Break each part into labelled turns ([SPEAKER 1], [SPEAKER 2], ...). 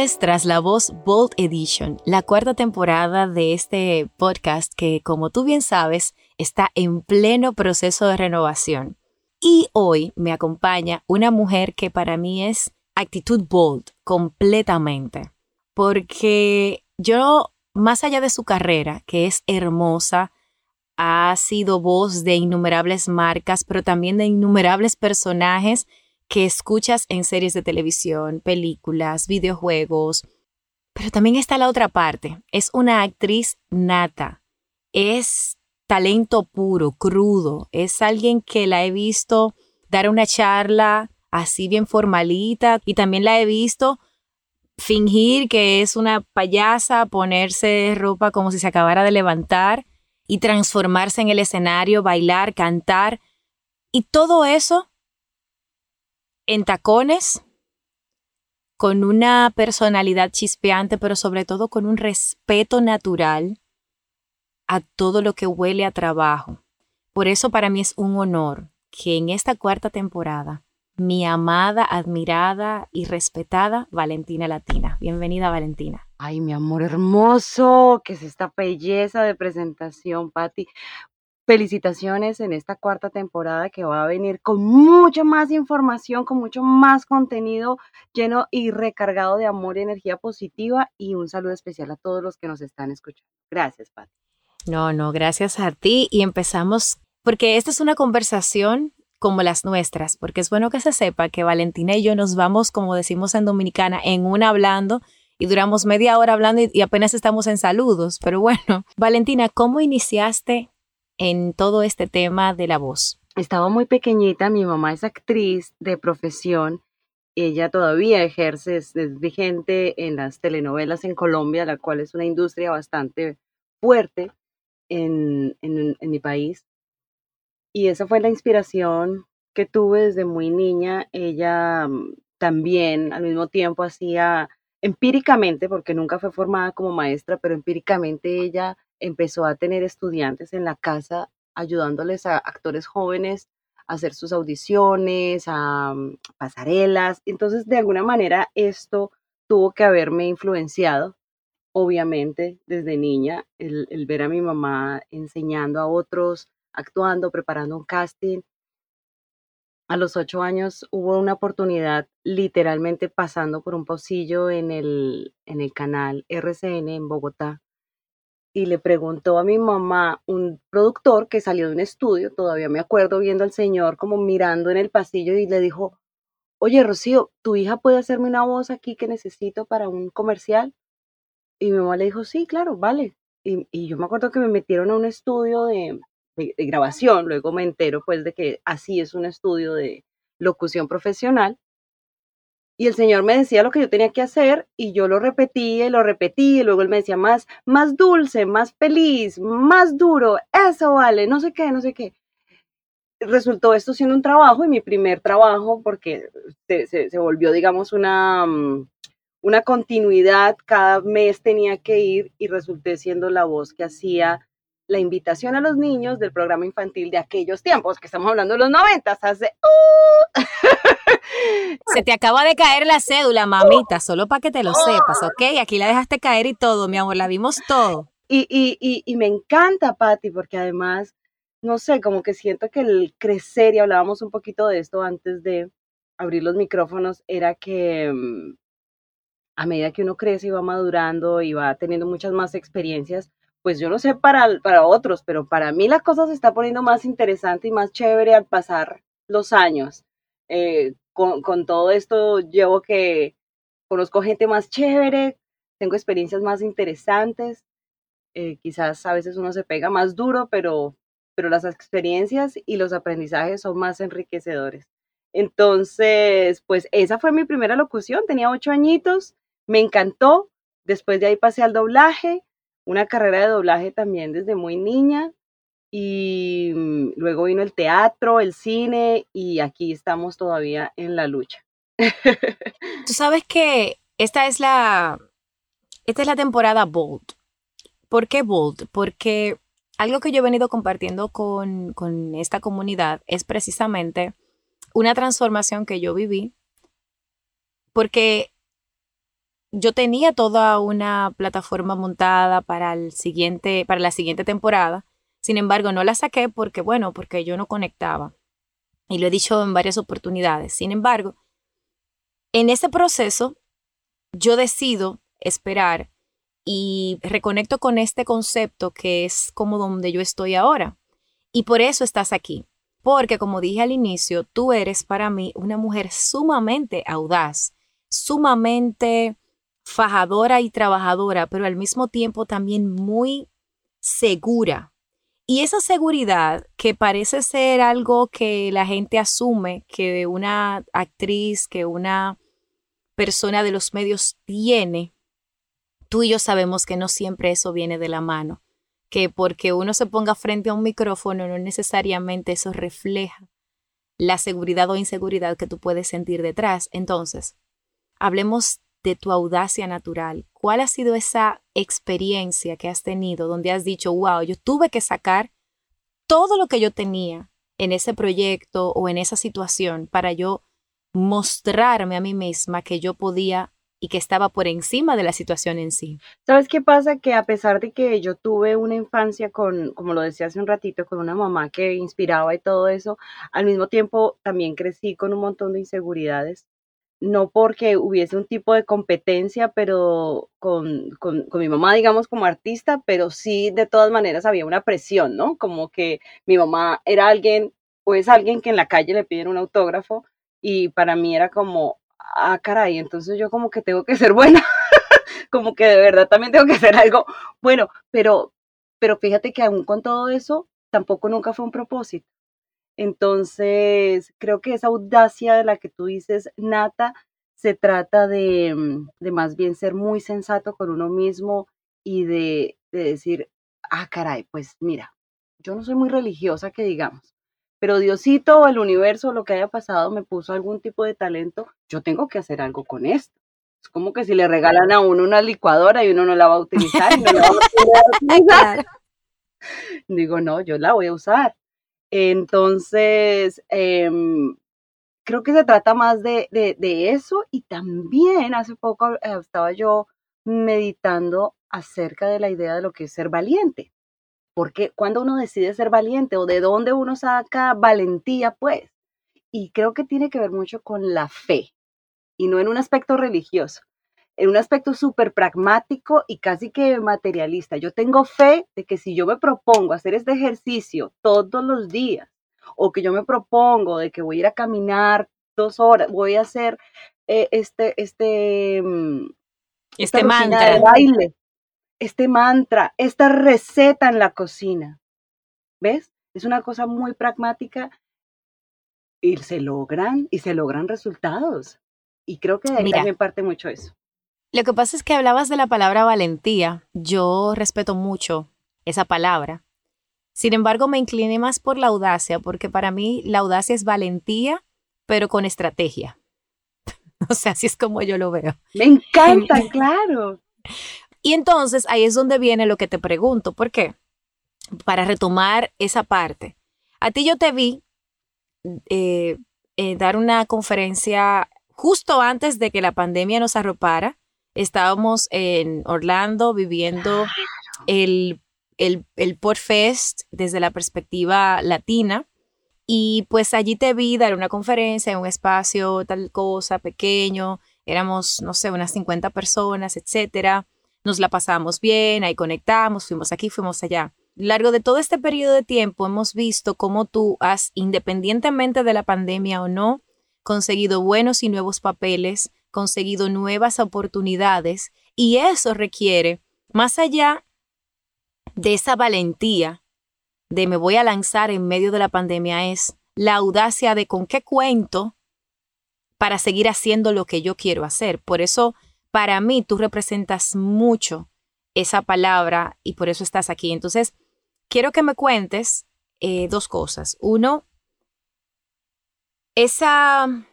[SPEAKER 1] Tras la Voz Bold Edition, la cuarta temporada de este podcast que, como tú bien sabes, está en pleno proceso de renovación. Y hoy me acompaña una mujer que para mí es actitud bold completamente, porque yo, más allá de su carrera, que es hermosa, ha sido voz de innumerables marcas, pero también de innumerables personajes que escuchas en series de televisión, películas, videojuegos. Pero también está la otra parte. Es una actriz nata. Es talento puro, crudo. Es alguien que la he visto dar una charla así bien formalita y también la he visto fingir que es una payasa, ponerse ropa como si se acabara de levantar y transformarse en el escenario, bailar, cantar. Y todo eso en tacones, con una personalidad chispeante, pero sobre todo con un respeto natural a todo lo que huele a trabajo. Por eso para mí es un honor que en esta cuarta temporada mi amada, admirada y respetada Valentina Latina. Bienvenida, Valentina.
[SPEAKER 2] Ay, mi amor hermoso, que es esta belleza de presentación, Patti felicitaciones en esta cuarta temporada que va a venir con mucha más información, con mucho más contenido lleno y recargado de amor y energía positiva y un saludo especial a todos los que nos están escuchando. Gracias, Pati.
[SPEAKER 1] No, no, gracias a ti y empezamos porque esta es una conversación como las nuestras, porque es bueno que se sepa que Valentina y yo nos vamos, como decimos en Dominicana, en una hablando y duramos media hora hablando y, y apenas estamos en saludos. Pero bueno, Valentina, ¿cómo iniciaste en todo este tema de la voz?
[SPEAKER 2] Estaba muy pequeñita, mi mamá es actriz de profesión, ella todavía ejerce, es, vigente en las telenovelas en Colombia, la cual es una industria bastante fuerte en, en, en mi país. Y esa fue la inspiración que tuve desde muy niña. Ella mm, también al mismo tiempo hacía empíricamente, porque nunca fue formada como maestra, pero empíricamente ella empezó a tener estudiantes en la casa ayudándoles a actores jóvenes a hacer sus audiciones, a mm, pasarelas. Entonces, de alguna manera, esto tuvo que haberme influenciado, obviamente, desde niña, el, el ver a mi mamá enseñando a otros, actuando, preparando un casting. A los ocho años hubo una oportunidad literalmente pasando por un pocillo en el, en el canal RCN en Bogotá y le preguntó a mi mamá, un productor que salió de un estudio, todavía me acuerdo viendo al señor como mirando en el pasillo y le dijo, oye Rocío, ¿tu hija puede hacerme una voz aquí que necesito para un comercial? Y mi mamá le dijo, sí, claro, vale. Y, y yo me acuerdo que me metieron a un estudio de, de, de grabación, luego me entero pues de que así es un estudio de locución profesional y el Señor me decía lo que yo tenía que hacer y yo lo repetía y lo repetía y luego Él me decía más, más dulce, más feliz, más duro, eso vale, no sé qué, no sé qué. Resultó esto siendo un trabajo y mi primer trabajo porque se, se, se volvió, digamos, una, mm, una continuidad, cada mes tenía que ir y resulté siendo la voz que hacía la invitación a los niños del programa infantil de aquellos tiempos, que estamos hablando de los noventas, hace... Uh,
[SPEAKER 1] Se te acaba de caer la cédula, mamita, solo para que te lo sepas, ¿ok? Aquí la dejaste caer y todo, mi amor, la vimos todo.
[SPEAKER 2] Y, y, y, y me encanta, Patti, porque además, no sé, como que siento que el crecer, y hablábamos un poquito de esto antes de abrir los micrófonos, era que mm, a medida que uno crece y va madurando y va teniendo muchas más experiencias, pues yo no sé para, para otros, pero para mí la cosa se está poniendo más interesante y más chévere al pasar los años. Eh, con, con todo esto llevo que conozco gente más chévere, tengo experiencias más interesantes, eh, quizás a veces uno se pega más duro, pero, pero las experiencias y los aprendizajes son más enriquecedores. Entonces, pues esa fue mi primera locución, tenía ocho añitos, me encantó, después de ahí pasé al doblaje, una carrera de doblaje también desde muy niña, y mm, luego vino el teatro, el cine y aquí estamos todavía en la lucha.
[SPEAKER 1] Tú sabes que esta es la esta es la temporada Bold. ¿Por qué Bold? Porque algo que yo he venido compartiendo con, con esta comunidad es precisamente una transformación que yo viví porque yo tenía toda una plataforma montada para el siguiente, para la siguiente temporada. Sin embargo, no la saqué porque, bueno, porque yo no conectaba. Y lo he dicho en varias oportunidades. Sin embargo, en ese proceso, yo decido esperar y reconecto con este concepto que es como donde yo estoy ahora. Y por eso estás aquí. Porque, como dije al inicio, tú eres para mí una mujer sumamente audaz, sumamente fajadora y trabajadora, pero al mismo tiempo también muy segura. Y esa seguridad que parece ser algo que la gente asume que una actriz, que una persona de los medios tiene, tú y yo sabemos que no siempre eso viene de la mano, que porque uno se ponga frente a un micrófono no necesariamente eso refleja la seguridad o inseguridad que tú puedes sentir detrás. Entonces, hablemos de tu audacia natural. ¿Cuál ha sido esa experiencia que has tenido donde has dicho, wow, yo tuve que sacar todo lo que yo tenía en ese proyecto o en esa situación para yo mostrarme a mí misma que yo podía y que estaba por encima de la situación en sí.
[SPEAKER 2] ¿Sabes qué pasa? Que a pesar de que yo tuve una infancia con, como lo decía hace un ratito, con una mamá que inspiraba y todo eso, al mismo tiempo también crecí con un montón de inseguridades no porque hubiese un tipo de competencia, pero con, con, mi mamá, digamos, como artista, pero sí de todas maneras había una presión, ¿no? Como que mi mamá era alguien, o es alguien que en la calle le piden un autógrafo y para mí era como, ah, caray, entonces yo como que tengo que ser buena, como que de verdad también tengo que hacer algo bueno, pero, pero fíjate que aún con todo eso, tampoco nunca fue un propósito. Entonces, creo que esa audacia de la que tú dices, Nata, se trata de, mm, de más bien ser muy sensato con uno mismo y de, de decir, ah, caray, pues mira, yo no soy muy religiosa, que digamos, pero Diosito o el universo, lo que haya pasado, me puso algún tipo de talento, yo tengo que hacer algo con esto. Es como que si le regalan a uno una licuadora y uno no la va a utilizar, y no la va a utilizar. Digo, no, yo la voy a usar. Entonces, em, creo que se trata más de, de, eso y también hace poco eh, estaba yo meditando acerca de la idea de lo que es ser valiente. Porque cuando uno decide ser valiente o de dónde uno saca valentía, pues. Y creo que tiene que ver mucho con la fe y no en un aspecto religioso en un aspecto súper pragmático y casi que materialista. Yo tengo fe de que si yo me propongo hacer este ejercicio todos los días, o que yo me propongo de que voy a ir a caminar dos horas, voy a hacer eh, este, este,
[SPEAKER 1] mm, este mantra.
[SPEAKER 2] De baile, este mantra, esta receta en la cocina. ¿Ves? Es una cosa muy pragmática y se logran, y se logran resultados. Y creo que de ahí también parte mucho eso.
[SPEAKER 1] Lo que pasa es que hablabas de la palabra valentía. Yo respeto mucho esa palabra. Sin embargo, me incliné más por la audacia, porque para mí la audacia es valentía, pero con estrategia. o sea, así es como yo lo veo.
[SPEAKER 2] Me encanta, claro.
[SPEAKER 1] Y entonces ahí es donde viene lo que te pregunto. ¿Por qué? Para retomar esa parte. A ti yo te vi eh, eh, dar una conferencia justo antes de que la pandemia nos arropara Estábamos en Orlando viviendo el, el, el Fest desde la perspectiva latina. Y pues allí te vi dar una conferencia en un espacio, tal cosa, pequeño. Éramos, no sé, unas 50 personas, etcétera. Nos la pasamos bien, ahí conectamos, fuimos aquí, fuimos allá. Largo de todo este periodo de tiempo hemos visto cómo tú has, independientemente de la pandemia o no, conseguido buenos y nuevos papeles, conseguido nuevas oportunidades y eso requiere, más allá de esa valentía de me voy a lanzar en medio de la pandemia, es la audacia de con qué cuento para seguir haciendo lo que yo quiero hacer. Por eso, para mí, tú representas mucho esa palabra y por eso estás aquí. Entonces, quiero que me cuentes eh, dos cosas. Uno, esa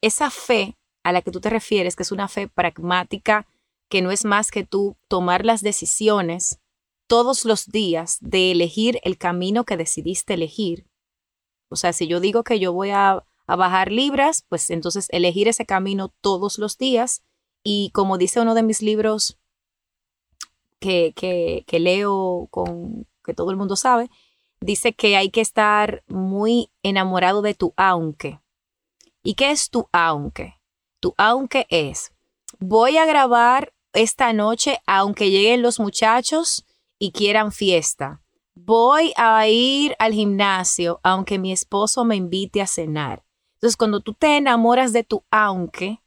[SPEAKER 1] esa fe a la que tú te refieres, que es una fe pragmática, que no es más que tú tomar las decisiones todos los días de elegir el camino que decidiste elegir. O sea, si yo digo que yo voy a, a bajar libras, pues entonces elegir ese camino todos los días. Y como dice uno de mis libros que, que, que leo con que todo el mundo sabe, dice que hay que estar muy enamorado de tu aunque. ¿Y qué es tu aunque? Tu aunque es, voy a grabar esta noche aunque lleguen los muchachos y quieran fiesta. Voy a ir al gimnasio aunque mi esposo me invite a cenar. Entonces, cuando tú te enamoras de tu aunque,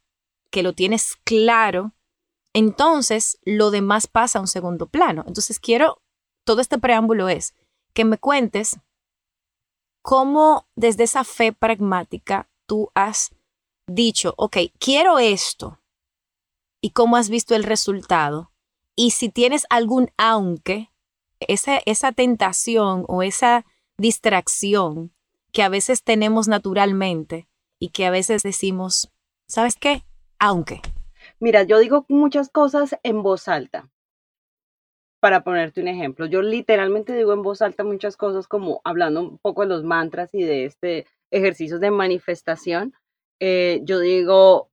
[SPEAKER 1] que lo tienes claro, entonces lo demás pasa a un segundo plano. Entonces, quiero, todo este preámbulo es que me cuentes cómo desde esa fe pragmática tú has dicho, ok, quiero esto y cómo has visto el resultado. Y si tienes algún aunque, esa, esa tentación o esa distracción que a veces tenemos naturalmente y que a veces decimos, ¿sabes qué? Aunque.
[SPEAKER 2] Mira, yo digo muchas cosas en voz alta. Para ponerte un ejemplo, yo literalmente digo en voz alta muchas cosas como hablando un poco de los mantras y de este ejercicio de manifestación. Eh, yo digo,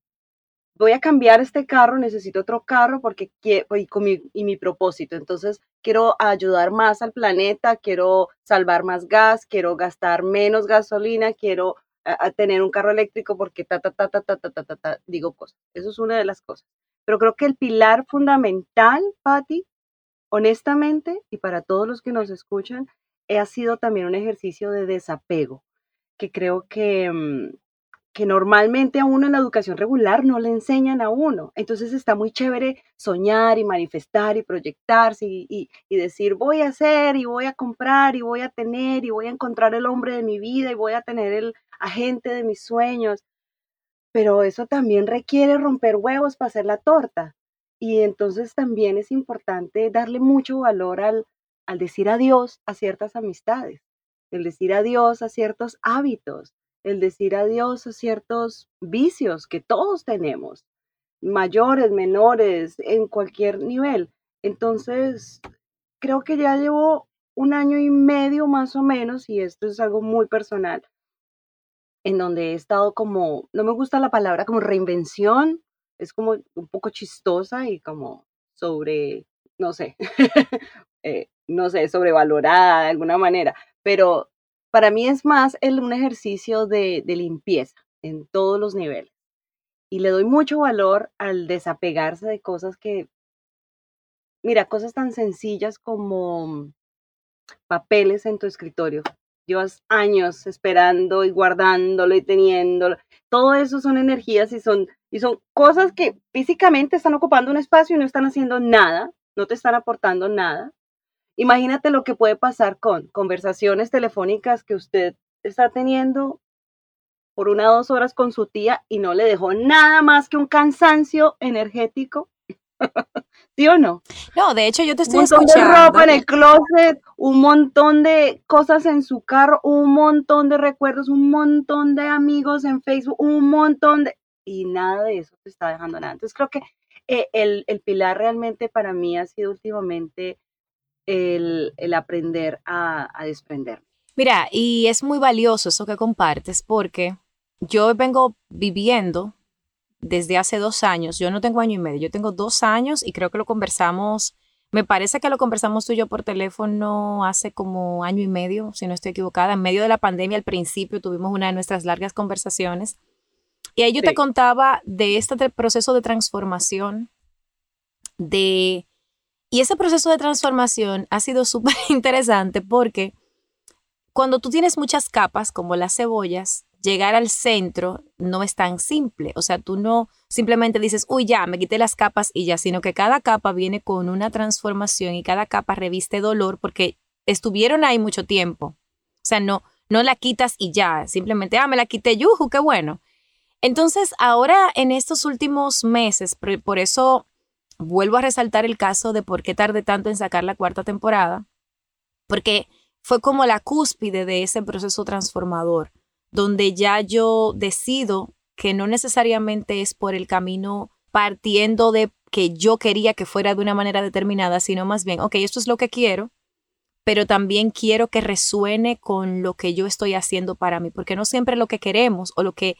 [SPEAKER 2] voy a cambiar este carro, necesito otro carro porque y, mi, y mi propósito. Entonces, quiero ayudar más al planeta, quiero salvar más gas, quiero gastar menos gasolina, quiero a, tener un carro eléctrico porque ta, ta, ta, ta, ta, ta, ta, ta, ta, digo cosas. Eso es una de las cosas. Pero creo que el pilar fundamental, Patti, honestamente, y para todos los que nos escuchan, ha sido también un ejercicio de desapego, que creo que, mm, que normalmente a uno en la educación regular no le enseñan a uno. Entonces está muy chévere soñar y manifestar y proyectarse y, decir voy a hacer y voy a comprar y voy a tener y voy a encontrar el hombre de mi vida y voy a tener el agente de mis sueños. Pero eso también requiere romper huevos para hacer la torta. Y entonces también es importante darle mucho valor al, al decir adiós a ciertas amistades, el decir adiós a ciertos hábitos, el decir adiós a ciertos vicios que todos tenemos, mayores, menores, en cualquier nivel. Entonces, creo que ya llevo un año y medio más o menos, y esto es algo muy personal, en donde he estado como, no me gusta la palabra como reinvención, es como un poco chistosa y como sobre, no sé, eh, no sé, sobrevalorada de alguna manera, pero para mí es más un ejercicio de, de limpieza en todos los niveles. Y le doy mucho valor al desapegarse de cosas que, mira, cosas tan sencillas como papeles en tu escritorio. Llevas años esperando y guardándolo y teniéndolo. Todo eso son energías y son y son cosas que físicamente están ocupando un espacio y no están haciendo nada, no te están aportando nada. Imagínate lo que puede pasar con conversaciones telefónicas que usted está teniendo por una o dos horas con su tía y no le dejó nada más que un cansancio energético. ¿Sí o no?
[SPEAKER 1] No, de hecho yo te estoy
[SPEAKER 2] escuchando. Un montón de ropa en el closet, un montón de cosas en su carro, un montón de recuerdos, un montón de amigos en Facebook, un montón de y nada de eso te está dejando nada. Entonces creo que eh, el, pilar realmente para mí ha sido últimamente el, aprender a, a desprender.
[SPEAKER 1] Mira, y es muy valioso eso que compartes porque yo vengo viviendo desde hace dos años, yo no tengo año y medio, yo tengo dos años y creo que lo conversamos, me parece que lo conversamos tú y yo por teléfono hace como año y medio, si no estoy equivocada, en medio de la pandemia al principio tuvimos una de nuestras largas conversaciones. Y ahí yo te contaba de este proceso de transformación, de... Y ese proceso de transformación ha sido súper interesante porque cuando tú tienes muchas capas, como las cebollas, llegar al centro no es tan simple. O sea, tú no simplemente dices, uy, ya, me quité las capas y ya, sino que cada capa viene con una transformación y cada capa reviste dolor porque estuvieron ahí mucho tiempo. O sea, no, no la quitas y ya, simplemente, ah, me la quité, yuju, qué bueno. Entonces, ahora en estos últimos meses, por, eso vuelvo a resaltar el caso de por qué tardé tanto en sacar la cuarta temporada, porque fue como la cúspide de ese proceso transformador, donde ya yo decido que no necesariamente es por el camino partiendo de que yo quería que fuera de una manera determinada, sino más bien, ok, esto es lo que quiero, pero también quiero que resuene con lo que yo estoy haciendo para mí, porque no siempre lo que queremos o lo que...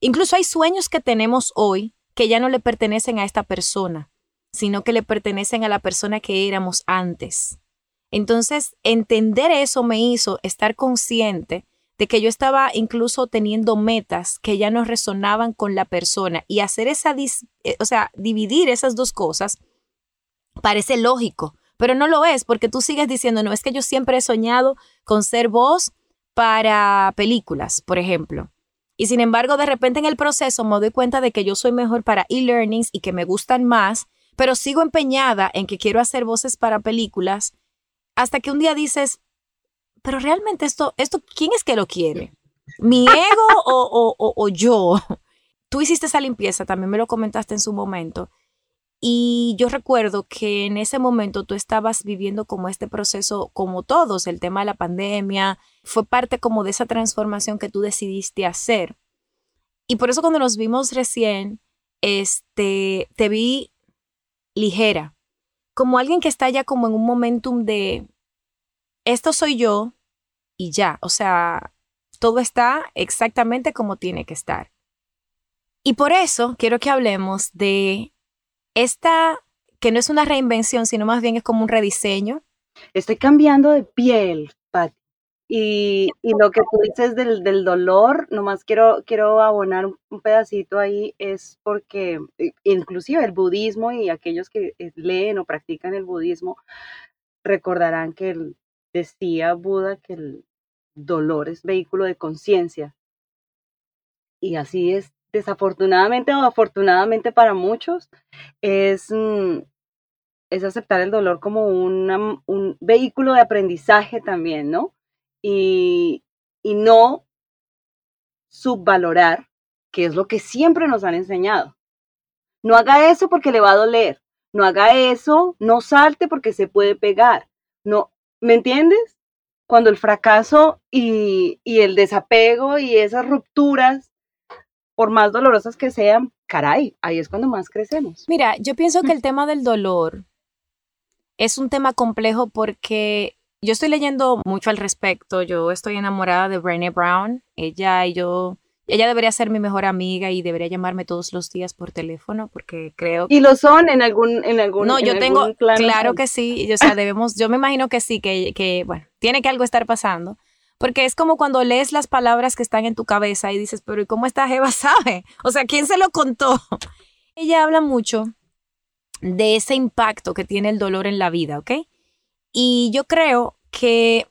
[SPEAKER 1] Incluso hay sueños que tenemos hoy que ya no le pertenecen a esta persona, sino que le pertenecen a la persona que éramos antes. Entonces, entender eso me hizo estar consciente de que yo estaba incluso teniendo metas que ya no resonaban con la persona y hacer esa, eh, o sea, dividir esas dos cosas parece lógico, pero no lo es porque tú sigues diciendo, no, es que yo siempre he soñado con ser voz para películas, por ejemplo. Y sin embargo, de repente en el proceso me doy cuenta de que yo soy mejor para e-learnings y que me gustan más, pero sigo empeñada en que quiero hacer voces para películas hasta que un día dices, pero realmente esto, esto, ¿quién es que lo quiere? ¿Mi ego o, o, o yo? Tú hiciste esa limpieza, también me lo comentaste en su momento. Y yo recuerdo que en ese momento tú estabas viviendo como este proceso, como todos, el tema de la pandemia, fue parte como de esa transformación que tú decidiste hacer. Y por eso cuando nos vimos recién, este, te vi ligera, como alguien que está ya como en un momentum de, esto soy yo y ya, o sea, todo está exactamente como tiene que estar. Y por eso quiero que hablemos de esta, que no es una reinvención, sino más bien es como un rediseño.
[SPEAKER 2] Estoy cambiando de piel, Pati. Y, y, lo que tú dices del, del, dolor, nomás quiero, quiero abonar un pedacito ahí, es porque inclusive el budismo y aquellos que eh, leen o practican el budismo recordarán que decía Buda que el dolor es vehículo de conciencia. Y así es desafortunadamente o afortunadamente para muchos, es, mm, es aceptar el dolor como un vehículo de aprendizaje también, ¿no? Y, y no subvalorar, que es lo que siempre nos han enseñado. No haga eso porque le va a doler. No haga eso, no salte porque se puede pegar. No, ¿me entiendes? Cuando el fracaso y, y el desapego y esas rupturas por más dolorosas que sean, caray, ahí es cuando más crecemos.
[SPEAKER 1] Mira, yo pienso que el tema del dolor es un tema complejo porque yo estoy leyendo mucho al respecto. Yo estoy enamorada de Brené Brown. Ella y yo, ella debería ser mi mejor amiga y debería llamarme todos los días por teléfono porque creo
[SPEAKER 2] que... Y lo son en algún, en algún.
[SPEAKER 1] No, yo tengo, claro que sí. O sea, debemos, yo me imagino que sí, que, que bueno, tiene que algo estar pasando. Porque es como cuando lees las palabras que están en tu cabeza y dices, pero ¿y cómo esta Jeva sabe? O sea, ¿quién se lo contó? Ella habla mucho de ese impacto que tiene el dolor en la vida, ¿ok? Y yo creo que,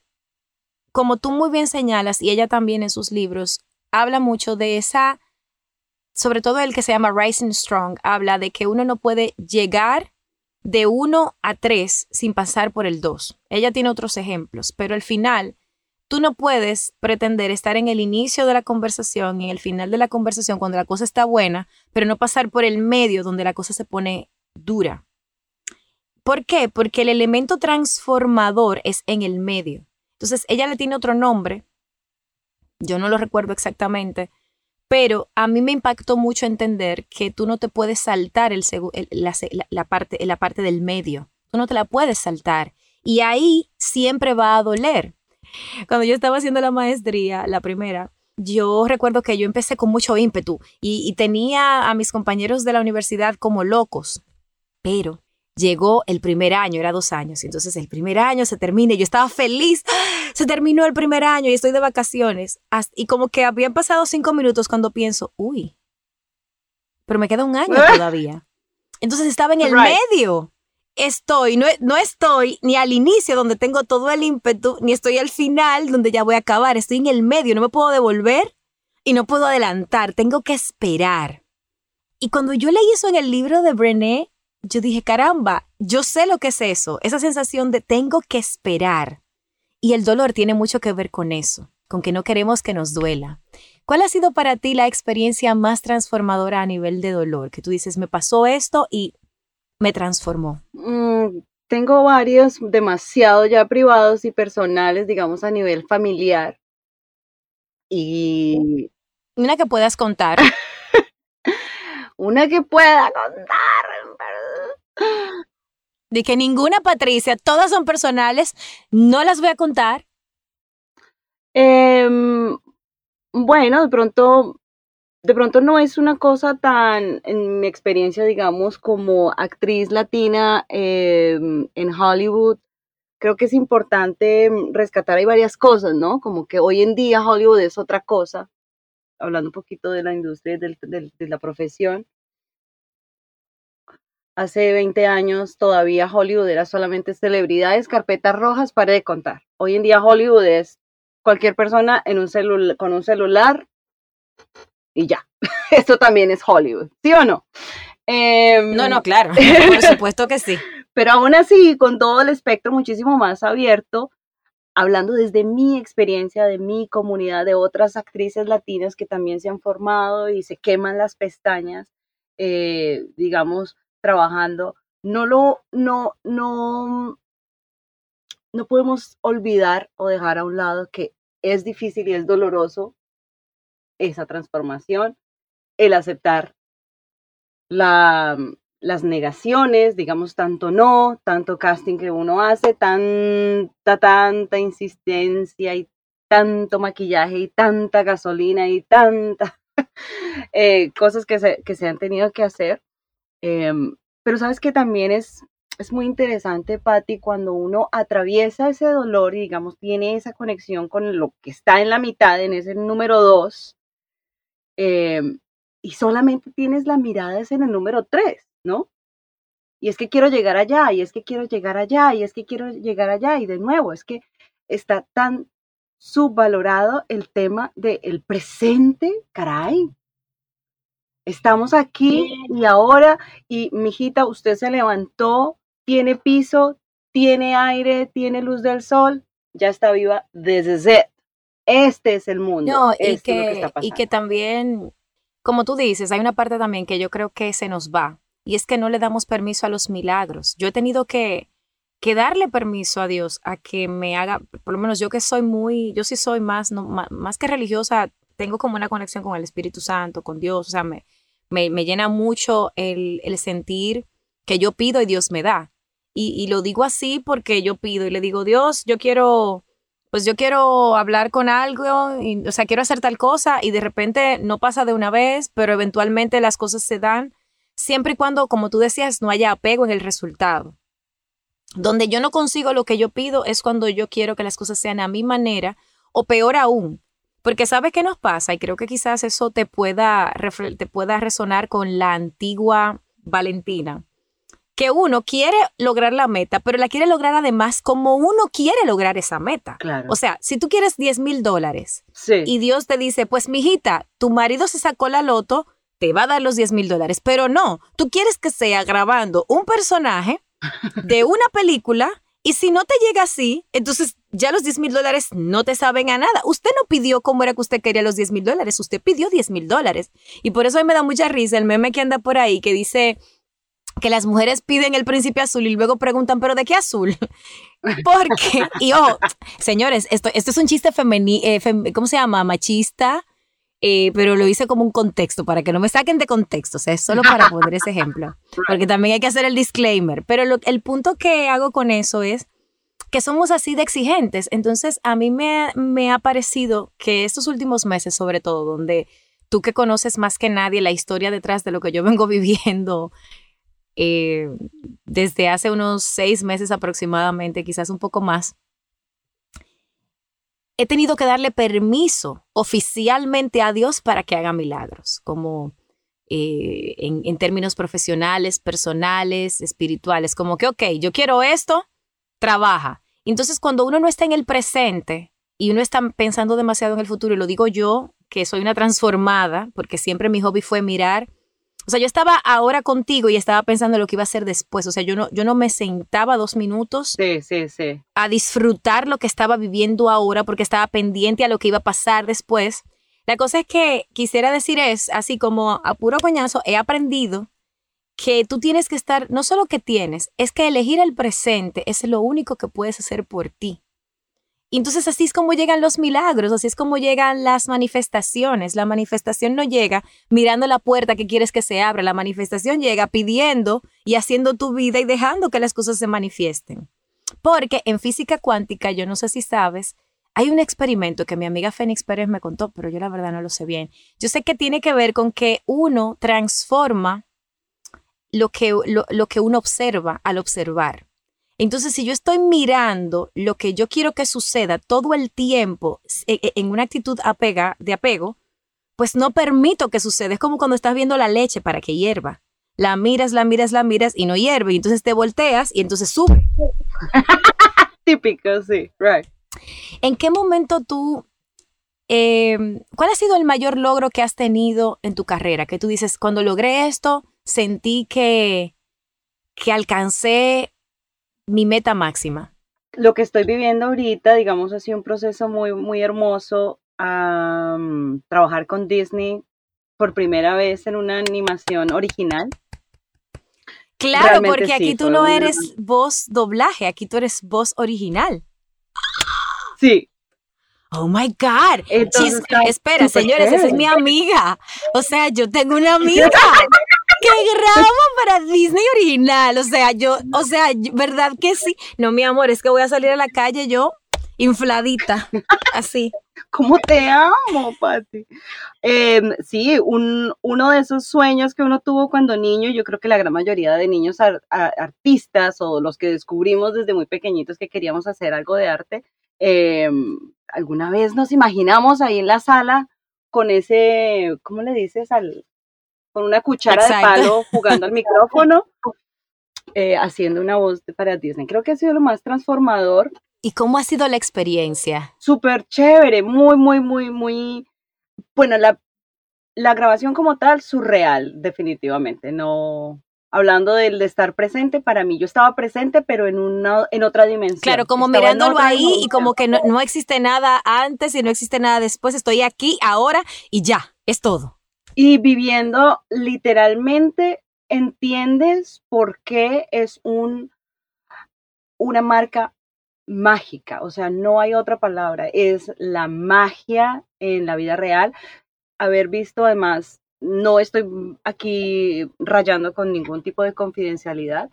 [SPEAKER 1] como tú muy bien señalas, y ella también en sus libros, habla mucho de esa, sobre todo el que se llama Rising Strong, habla de que uno no puede llegar de uno a tres sin pasar por el dos. Ella tiene otros ejemplos, pero al final Tú no puedes pretender estar en el inicio de la conversación y en el final de la conversación cuando la cosa está buena, pero no pasar por el medio donde la cosa se pone dura. ¿Por qué? Porque el elemento transformador es en el medio. Entonces, ella le tiene otro nombre, yo no lo recuerdo exactamente, pero a mí me impactó mucho entender que tú no te puedes saltar el, la, parte, la parte del medio, tú no te la puedes saltar. Y ahí siempre va a doler. Cuando yo estaba haciendo la maestría, la primera, yo recuerdo que yo empecé con mucho ímpetu y, tenía a mis compañeros de la universidad como locos, pero llegó el primer año, era dos años, entonces el primer año se termina y yo estaba feliz, se terminó el primer año y estoy de vacaciones. Y como que habían pasado cinco minutos cuando pienso, uy, pero me queda un año todavía. Entonces estaba en el medio estoy, no, no, estoy ni al inicio donde tengo todo el ímpetu, ni estoy al final donde ya voy a acabar, estoy en el medio, no me puedo devolver y no puedo adelantar, tengo que esperar. Y cuando yo leí eso en el libro de Brené, yo dije, caramba, yo sé lo que es eso, esa sensación de tengo que esperar. Y el dolor tiene mucho que ver con eso, con que no queremos que nos duela. ¿Cuál ha sido para ti la experiencia más transformadora a nivel de dolor? Que tú dices, me pasó esto y me transformó?
[SPEAKER 2] Mm, tengo varios, demasiado ya privados y personales, digamos, a nivel familiar. Y...
[SPEAKER 1] Una que puedas contar.
[SPEAKER 2] Una que pueda contar.
[SPEAKER 1] Que ninguna Patricia, todas son personales, no las voy a contar.
[SPEAKER 2] Em, bueno, de pronto, de pronto no es una cosa tan, en mi experiencia, digamos, como actriz latina em, en Hollywood, creo que es importante rescatar hay varias cosas, ¿no? Como que hoy en día Hollywood es otra cosa, hablando un poquito de la industria, de, de la profesión. Hace 20 años todavía Hollywood era solamente celebridades, carpetas rojas, para de contar. Hoy en día Hollywood es cualquier persona en un con un celular y ya. Esto también es Hollywood, ¿sí o no?
[SPEAKER 1] Em, no, no, claro, por supuesto que sí.
[SPEAKER 2] Pero aún así, con todo el espectro muchísimo más abierto, hablando desde mi experiencia, de mi comunidad, de otras actrices latinas que también se han formado y se queman las pestañas, eh, digamos, trabajando, no lo, no, no, no podemos olvidar o dejar a un lado que es difícil y es doloroso esa transformación, el aceptar la, las negaciones, digamos, tanto no, tanto casting que uno hace, tanta, tanta insistencia y tanto maquillaje y tanta gasolina y tanta eh, cosas que se han tenido que hacer Em, pero sabes que también es, es muy interesante, Patti, cuando uno atraviesa ese dolor y, digamos, tiene esa conexión con lo que está en la mitad, en ese número dos, em, y solamente tienes la mirada en el número tres, ¿no? Y es que quiero llegar allá, y es que quiero llegar allá, y es que quiero llegar allá, y de nuevo, es que está tan subvalorado el tema del presente, caray, Estamos aquí y ahora, y mijita, usted se levantó, tiene piso, tiene aire, tiene luz del sol, ya está viva desde Z. Este es el mundo.
[SPEAKER 1] No, y, que, y que también, como tú dices, hay una parte también que yo creo que se nos va, y es que no le damos permiso a los milagros. Yo he tenido que, que darle permiso a Dios a que me haga, por lo menos yo que soy muy, yo sí soy más, no, más, que religiosa, tengo como una conexión con el Espíritu Santo, con Dios, o sea, me, me, llena mucho el, sentir que yo pido y Dios me da. Y, lo digo así porque yo pido y le digo, Dios, yo quiero, pues yo quiero hablar con algo, o sea, quiero hacer tal cosa y de repente no pasa de una vez, pero eventualmente las cosas se dan, siempre y cuando, como tú decías, no haya apego en el resultado. Donde yo no consigo lo que yo pido es cuando yo quiero que las cosas sean a mi manera o peor aún, porque sabes qué nos pasa y creo que quizás eso te pueda, te pueda resonar con la antigua Valentina. Que uno quiere lograr la meta, pero la quiere lograr además como uno quiere lograr esa meta. O sea, si tú quieres 10 mil dólares y Dios te dice, pues mijita, tu marido se sacó la loto, te va a dar los 10 mil dólares. Pero no, tú quieres que sea grabando un personaje de una película y si no te llega así, entonces ya los 10 mil dólares no te saben a nada. Usted no pidió cómo era que usted quería los 10 mil dólares, usted pidió 10 mil dólares. Y por eso a mí me da mucha risa el meme que anda por ahí que dice que las mujeres piden el príncipe azul y luego preguntan, ¿pero de qué azul? Porque, y oh, señores, esto, esto es un chiste femenino, eh, ¿cómo se llama? Machista, eh, pero lo hice como un contexto, para que no me saquen de contexto, o sea, es solo para poner ese ejemplo, porque también hay que hacer el disclaimer, pero el punto que hago con eso es que somos así de exigentes. Entonces, a mí me, me ha parecido que estos últimos meses, sobre todo, donde tú que conoces más que nadie la historia detrás de lo que yo vengo viviendo eh, desde hace unos seis meses aproximadamente, quizás un poco más, he tenido que darle permiso oficialmente a Dios para que haga milagros, como eh, en, en, términos profesionales, personales, espirituales, como que, ok, yo quiero esto, trabaja. Entonces, cuando uno no está en el presente y uno está pensando demasiado en el futuro, y lo digo yo, que soy una transformada, porque siempre mi hobby fue mirar. O sea, yo estaba ahora contigo y estaba pensando en lo que iba a hacer después. O sea, yo no, yo no me sentaba dos minutos
[SPEAKER 2] sí, sí, sí.
[SPEAKER 1] a disfrutar lo que estaba viviendo ahora porque estaba pendiente a lo que iba a pasar después. La cosa es que quisiera decir es, así como a puro coñazo, he aprendido que tú tienes que estar, no solo que tienes, es que elegir el presente es lo único que puedes hacer por ti. Entonces así es como llegan los milagros, así es como llegan las manifestaciones. La manifestación no llega mirando la puerta que quieres que se abra, la manifestación llega pidiendo y haciendo tu vida y dejando que las cosas se manifiesten. Porque en física cuántica, yo no sé si sabes, hay un experimento que mi amiga Fénix Pérez me contó, pero yo la verdad no lo sé bien. Yo sé que tiene que ver con que uno transforma lo que, lo que uno observa al observar. Entonces, si yo estoy mirando lo que yo quiero que suceda todo el tiempo e, e, en una actitud apega, de apego, pues no permito que suceda. Es como cuando estás viendo la leche para que hierva. La miras, la miras, la miras y no hierve. Y entonces te volteas y entonces sube.
[SPEAKER 2] Típico, sí, right.
[SPEAKER 1] ¿En qué momento tú, em, cuál ha sido el mayor logro que has tenido en tu carrera? Que tú dices, cuando logré esto, sentí que, que alcancé mi meta máxima?
[SPEAKER 2] Lo que estoy viviendo ahorita, digamos, ha sido un proceso muy, muy hermoso. trabajar con Disney por primera vez en una animación original.
[SPEAKER 1] Claro, porque aquí tú no eres voz doblaje, aquí tú eres voz original.
[SPEAKER 2] Sí.
[SPEAKER 1] Oh my God. espera, señores, esa es mi amiga. O sea, yo tengo una amiga que graba para Disney original. O sea, yo, o sea, ¿verdad que sí? No, mi amor, es que voy a salir a la calle yo infladita, así.
[SPEAKER 2] ¿Cómo te amo, Pati? Em, sí, un, uno de esos sueños que uno tuvo cuando niño, yo creo que la gran mayoría de niños artistas o los que descubrimos desde muy pequeñitos que queríamos hacer algo de arte, em, alguna vez nos imaginamos ahí en la sala con ese, ¿cómo le dices? Al, con una cuchara de palo jugando al micrófono, eh, haciendo una voz para Disney. Creo que ha sido lo más transformador.
[SPEAKER 1] ¿Y cómo ha sido la experiencia?
[SPEAKER 2] Súper chévere, muy, muy, muy, muy... Bueno, la, la grabación como tal, surreal, definitivamente. No, hablando del de estar presente, para mí yo estaba presente, pero en una en otra dimensión.
[SPEAKER 1] Claro, como mirándolo ahí y como que no, no, existe nada antes y no existe nada después, estoy aquí, ahora y ya, es todo
[SPEAKER 2] y viviendo literalmente entiendes por qué es un, una marca mágica, o sea, no hay otra palabra, es la magia en la vida real. Haber visto además, no estoy aquí rayando con ningún tipo de confidencialidad,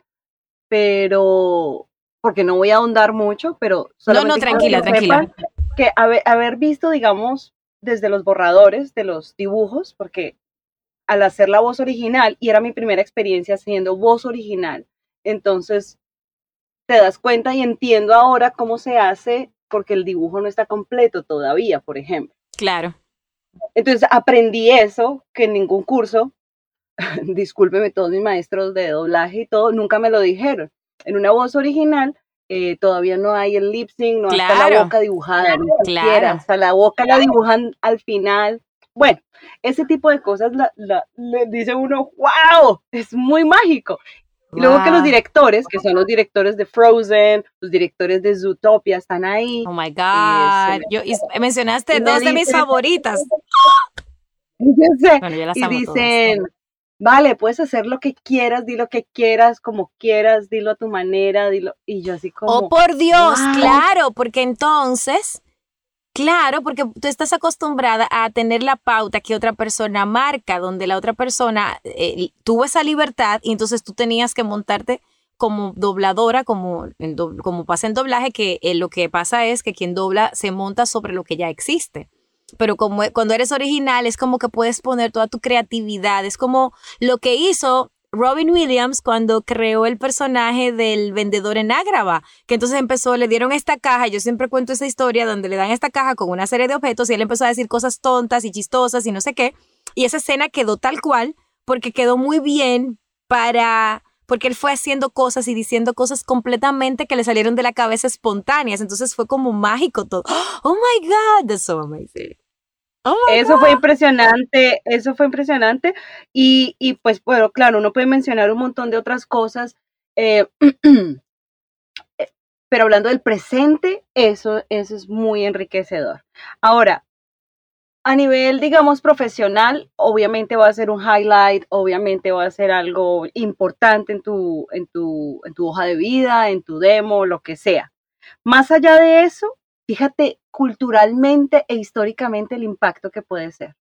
[SPEAKER 2] pero porque no voy a ahondar mucho, pero
[SPEAKER 1] no, no, tranquila, tranquila.
[SPEAKER 2] Que haber, haber visto, digamos, desde los borradores de los dibujos, porque al hacer la voz original, y era mi primera experiencia haciendo voz original, entonces te das cuenta y entiendo ahora cómo se hace porque el dibujo no está completo todavía, por ejemplo.
[SPEAKER 1] Claro.
[SPEAKER 2] Entonces aprendí eso que en ningún curso, discúlpeme todos mis maestros de doblaje y todo, nunca me lo dijeron. En una voz original eh, todavía no hay el lip sync, no está la boca dibujada, claro. hasta la boca la dibujan al final. Bueno, ese tipo de cosas le dice uno, wow, es muy mágico. Y luego que los directores, que son los directores de Frozen, los directores de Zootopia, están ahí.
[SPEAKER 1] Oh my God. Yo, mencionaste dos de mis favoritas.
[SPEAKER 2] y dicen, vale, puedes hacer lo que quieras, di lo que quieras, como quieras, dilo a tu manera, dilo. Y yo así como.
[SPEAKER 1] Oh, por Dios, claro, porque entonces. Claro, porque tú estás acostumbrada a tener la pauta que otra persona marca, donde la otra persona eh, tuvo esa libertad y entonces tú tenías que montarte como dobladora, como, como pasa en doblaje, que eh, lo que pasa es que quien dobla se monta sobre lo que ya existe pero como e, cuando eres original es como que puedes poner toda tu creatividad, es como lo que hizo Robin Williams cuando creó el personaje del vendedor en Ágrava, que entonces empezó, le dieron esta caja, yo siempre cuento esa historia donde le dan esta caja con una serie de objetos y él empezó a decir cosas tontas y chistosas y no sé qué, y esa escena quedó tal cual porque quedó muy bien para porque él fue haciendo cosas y diciendo cosas completamente que le salieron de la cabeza espontáneas, entonces fue como mágico todo. Oh my god, that's so amazing.
[SPEAKER 2] Oh eso fue impresionante, eso fue impresionante. Y, y, pues, bueno, claro, uno puede mencionar un montón de otras cosas, eh, eh, pero hablando del presente, eso, eso es muy enriquecedor. Ahora, a nivel, digamos, profesional, obviamente va a ser un highlight, obviamente va a ser algo importante en tu, en tu, en tu hoja de vida, en tu demo, lo que sea. Más allá de eso, Fíjate culturalmente e históricamente el impacto que puede ser.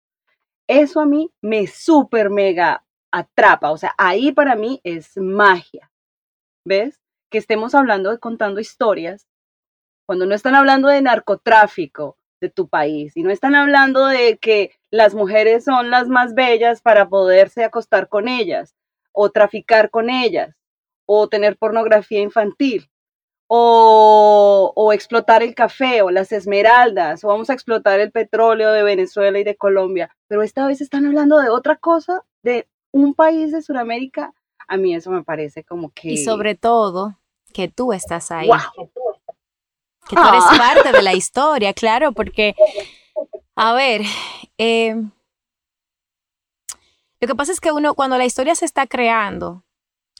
[SPEAKER 2] Eso a mí me súper mega atrapa, o sea, ahí para mí es magia. ¿Ves? Que estemos hablando de contando historias, cuando no están hablando de narcotráfico de tu país y no están hablando de que las mujeres son las más bellas para poderse acostar con ellas o traficar con ellas o tener pornografía infantil o, explotar el café o las esmeraldas, o vamos a explotar el petróleo de Venezuela y de Colombia, pero esta vez están hablando de otra cosa, de un país de Sudamérica, a mí eso me parece como que...
[SPEAKER 1] Y sobre todo, que tú estás ahí. Que tú eres ah. parte de la historia, claro, porque, a ver, eh, lo que pasa es que uno, cuando la historia se está creando,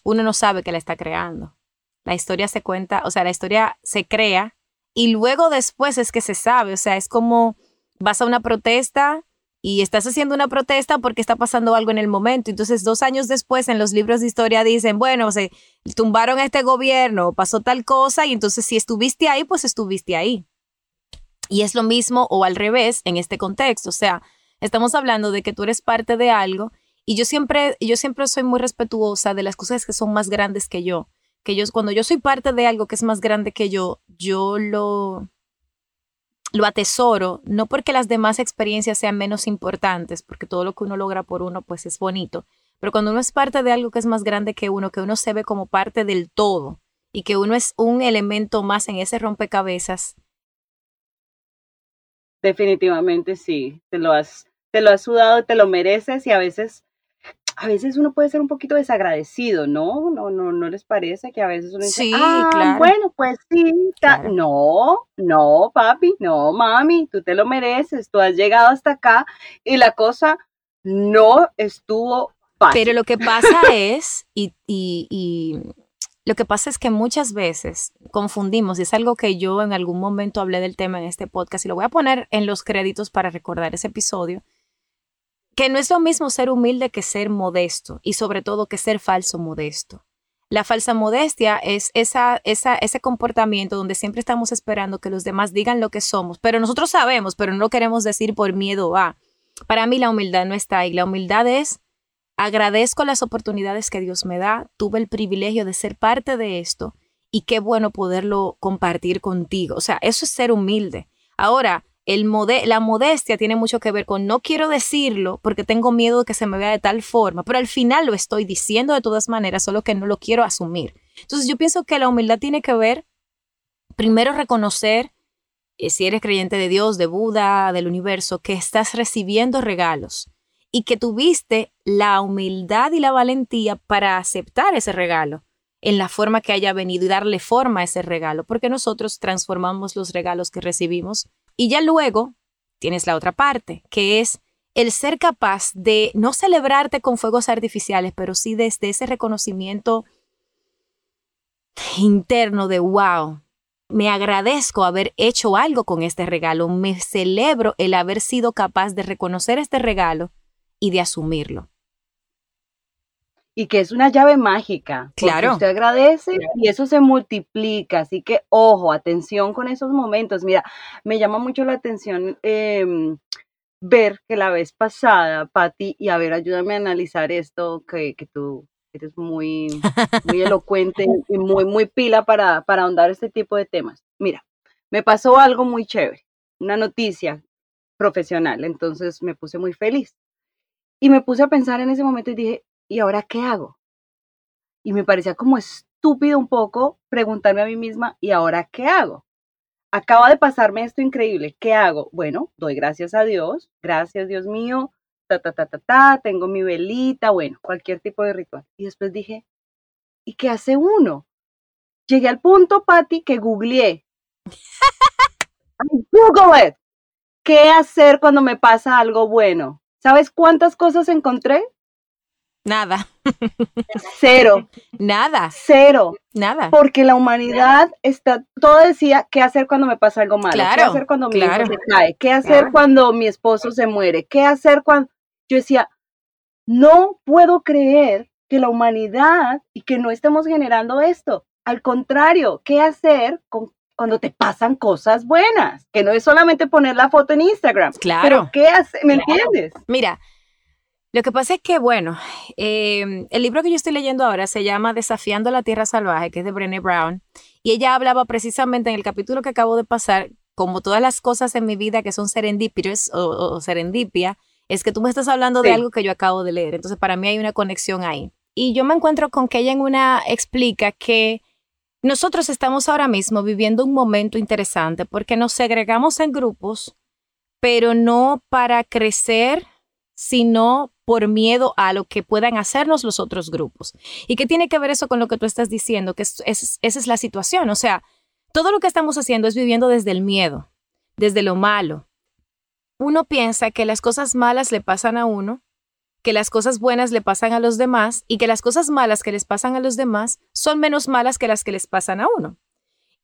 [SPEAKER 1] uno no sabe que la está creando. La historia se cuenta, o sea, la historia se crea y luego después es que se sabe, o sea, es como vas a una protesta y estás haciendo una protesta porque está pasando algo en el momento. Entonces, dos años después, en los libros de historia dicen, bueno, se tumbaron a este gobierno, pasó tal cosa, y entonces si estuviste ahí, pues estuviste ahí. Y es lo mismo o al revés en este contexto. O sea, estamos hablando de que tú eres parte de algo y yo siempre, yo siempre soy muy respetuosa de las cosas que son más grandes que yo que yo, cuando yo soy parte de algo que es más grande que yo, yo lo, lo atesoro, no porque las demás experiencias sean menos importantes, porque todo lo que uno logra por uno, pues es bonito, pero cuando uno es parte de algo que es más grande que uno, que uno se ve como parte del todo y que uno es un elemento más en ese rompecabezas.
[SPEAKER 2] Definitivamente sí, te lo has, te lo has sudado, te lo mereces y a veces a veces uno puede ser un poquito desagradecido, ¿no? No, no, no les parece que a veces uno dice, ah, bueno, pues sí, no, no, papi, no, mami, tú te lo mereces, tú has llegado hasta acá y la cosa no estuvo fácil.
[SPEAKER 1] Pero lo que pasa es, y, y, y lo que pasa es que muchas veces confundimos, y es algo que yo en algún momento hablé del tema en este podcast, y lo voy a poner en los créditos para recordar ese episodio, que no es lo mismo ser humilde que ser modesto y sobre todo que ser falso modesto. La falsa modestia es esa, ese comportamiento donde siempre estamos esperando que los demás digan lo que somos, pero nosotros sabemos, pero no queremos decir por miedo a. Para mí la humildad no está ahí. La humildad es agradezco las oportunidades que Dios me da, tuve el privilegio de ser parte de esto y qué bueno poderlo compartir contigo. O sea, eso es ser humilde. Ahora, el la modestia tiene mucho que ver con no quiero decirlo porque tengo miedo de que se me vea de tal forma, pero al final lo estoy diciendo de todas maneras, solo que no lo quiero asumir. Entonces yo pienso que la humildad tiene que ver, primero reconocer, eh, si eres creyente de Dios, de Buda, del universo, que estás recibiendo regalos y que tuviste la humildad y la valentía para aceptar ese regalo en la forma que haya venido y darle forma a ese regalo, porque nosotros transformamos los regalos que recibimos y ya luego tienes la otra parte, que es el ser capaz de no celebrarte con fuegos artificiales, pero sí desde ese reconocimiento interno de wow, me agradezco haber hecho algo con este regalo, me celebro el haber sido capaz de reconocer este regalo y de asumirlo
[SPEAKER 2] y que es una llave mágica. Claro. Usted agradece y eso se multiplica. Así que, ojo, atención con esos momentos. Mira, me llama mucho la atención em, ver que la vez pasada, Patti, y a ver, ayúdame a analizar esto, que, que tú eres muy, muy elocuente y muy, muy pila para, para ahondar este tipo de temas. Mira, me pasó algo muy chévere, una noticia profesional, entonces me puse muy feliz. Y me puse a pensar en ese momento y dije, ¿y ahora qué hago? Y me parecía como estúpido un poco preguntarme a mí misma, ¿y ahora qué hago? Acaba de pasarme esto increíble, ¿qué hago? Bueno, doy gracias a Dios, gracias Dios mío, ta, ta, ta, ta, ta, tengo mi velita, bueno, cualquier tipo de ritual. Y después dije, ¿y qué hace uno? Llegué al punto, Patti, que googleé. Google it. ¿Qué hacer cuando me pasa algo bueno? ¿Sabes cuántas cosas encontré?
[SPEAKER 1] Nada.
[SPEAKER 2] Cero.
[SPEAKER 1] Nada.
[SPEAKER 2] Cero.
[SPEAKER 1] Nada.
[SPEAKER 2] Porque la humanidad está, todo decía, ¿qué hacer cuando me pasa algo malo? ¿Qué hacer cuando mi hijo se cae? ¿Qué hacer cuando mi esposo se muere? ¿Qué hacer cuando... Yo decía, no puedo creer que la humanidad y que no estemos generando esto. Al contrario, ¿qué hacer con, cuando te pasan cosas buenas, que no es solamente poner la foto en Instagram.
[SPEAKER 1] Claro.
[SPEAKER 2] Pero ¿qué hace? ¿Me entiendes?
[SPEAKER 1] Mira, lo que pasa es que, bueno, em, el libro que yo estoy leyendo ahora se llama Desafiando la Tierra Salvaje, que es de Brené Brown, y ella hablaba precisamente en el capítulo que acabo de pasar, como todas las cosas en mi vida que son serendipitous o, serendipia, es que tú me estás hablando de algo que yo acabo de leer. Entonces, para mí hay una conexión ahí. Y yo me encuentro con que ella en una explica que nosotros estamos ahora mismo viviendo un momento interesante porque nos segregamos en grupos, pero no para crecer, sino por miedo a lo que puedan hacernos los otros grupos. ¿Y qué tiene que ver eso con lo que tú estás diciendo? Que esa es la situación. O sea, todo lo que estamos haciendo es viviendo desde el miedo, desde lo malo. Uno piensa que las cosas malas le pasan a uno que las cosas buenas le pasan a los demás y que las cosas malas que les pasan a los demás son menos malas que las que les pasan a uno.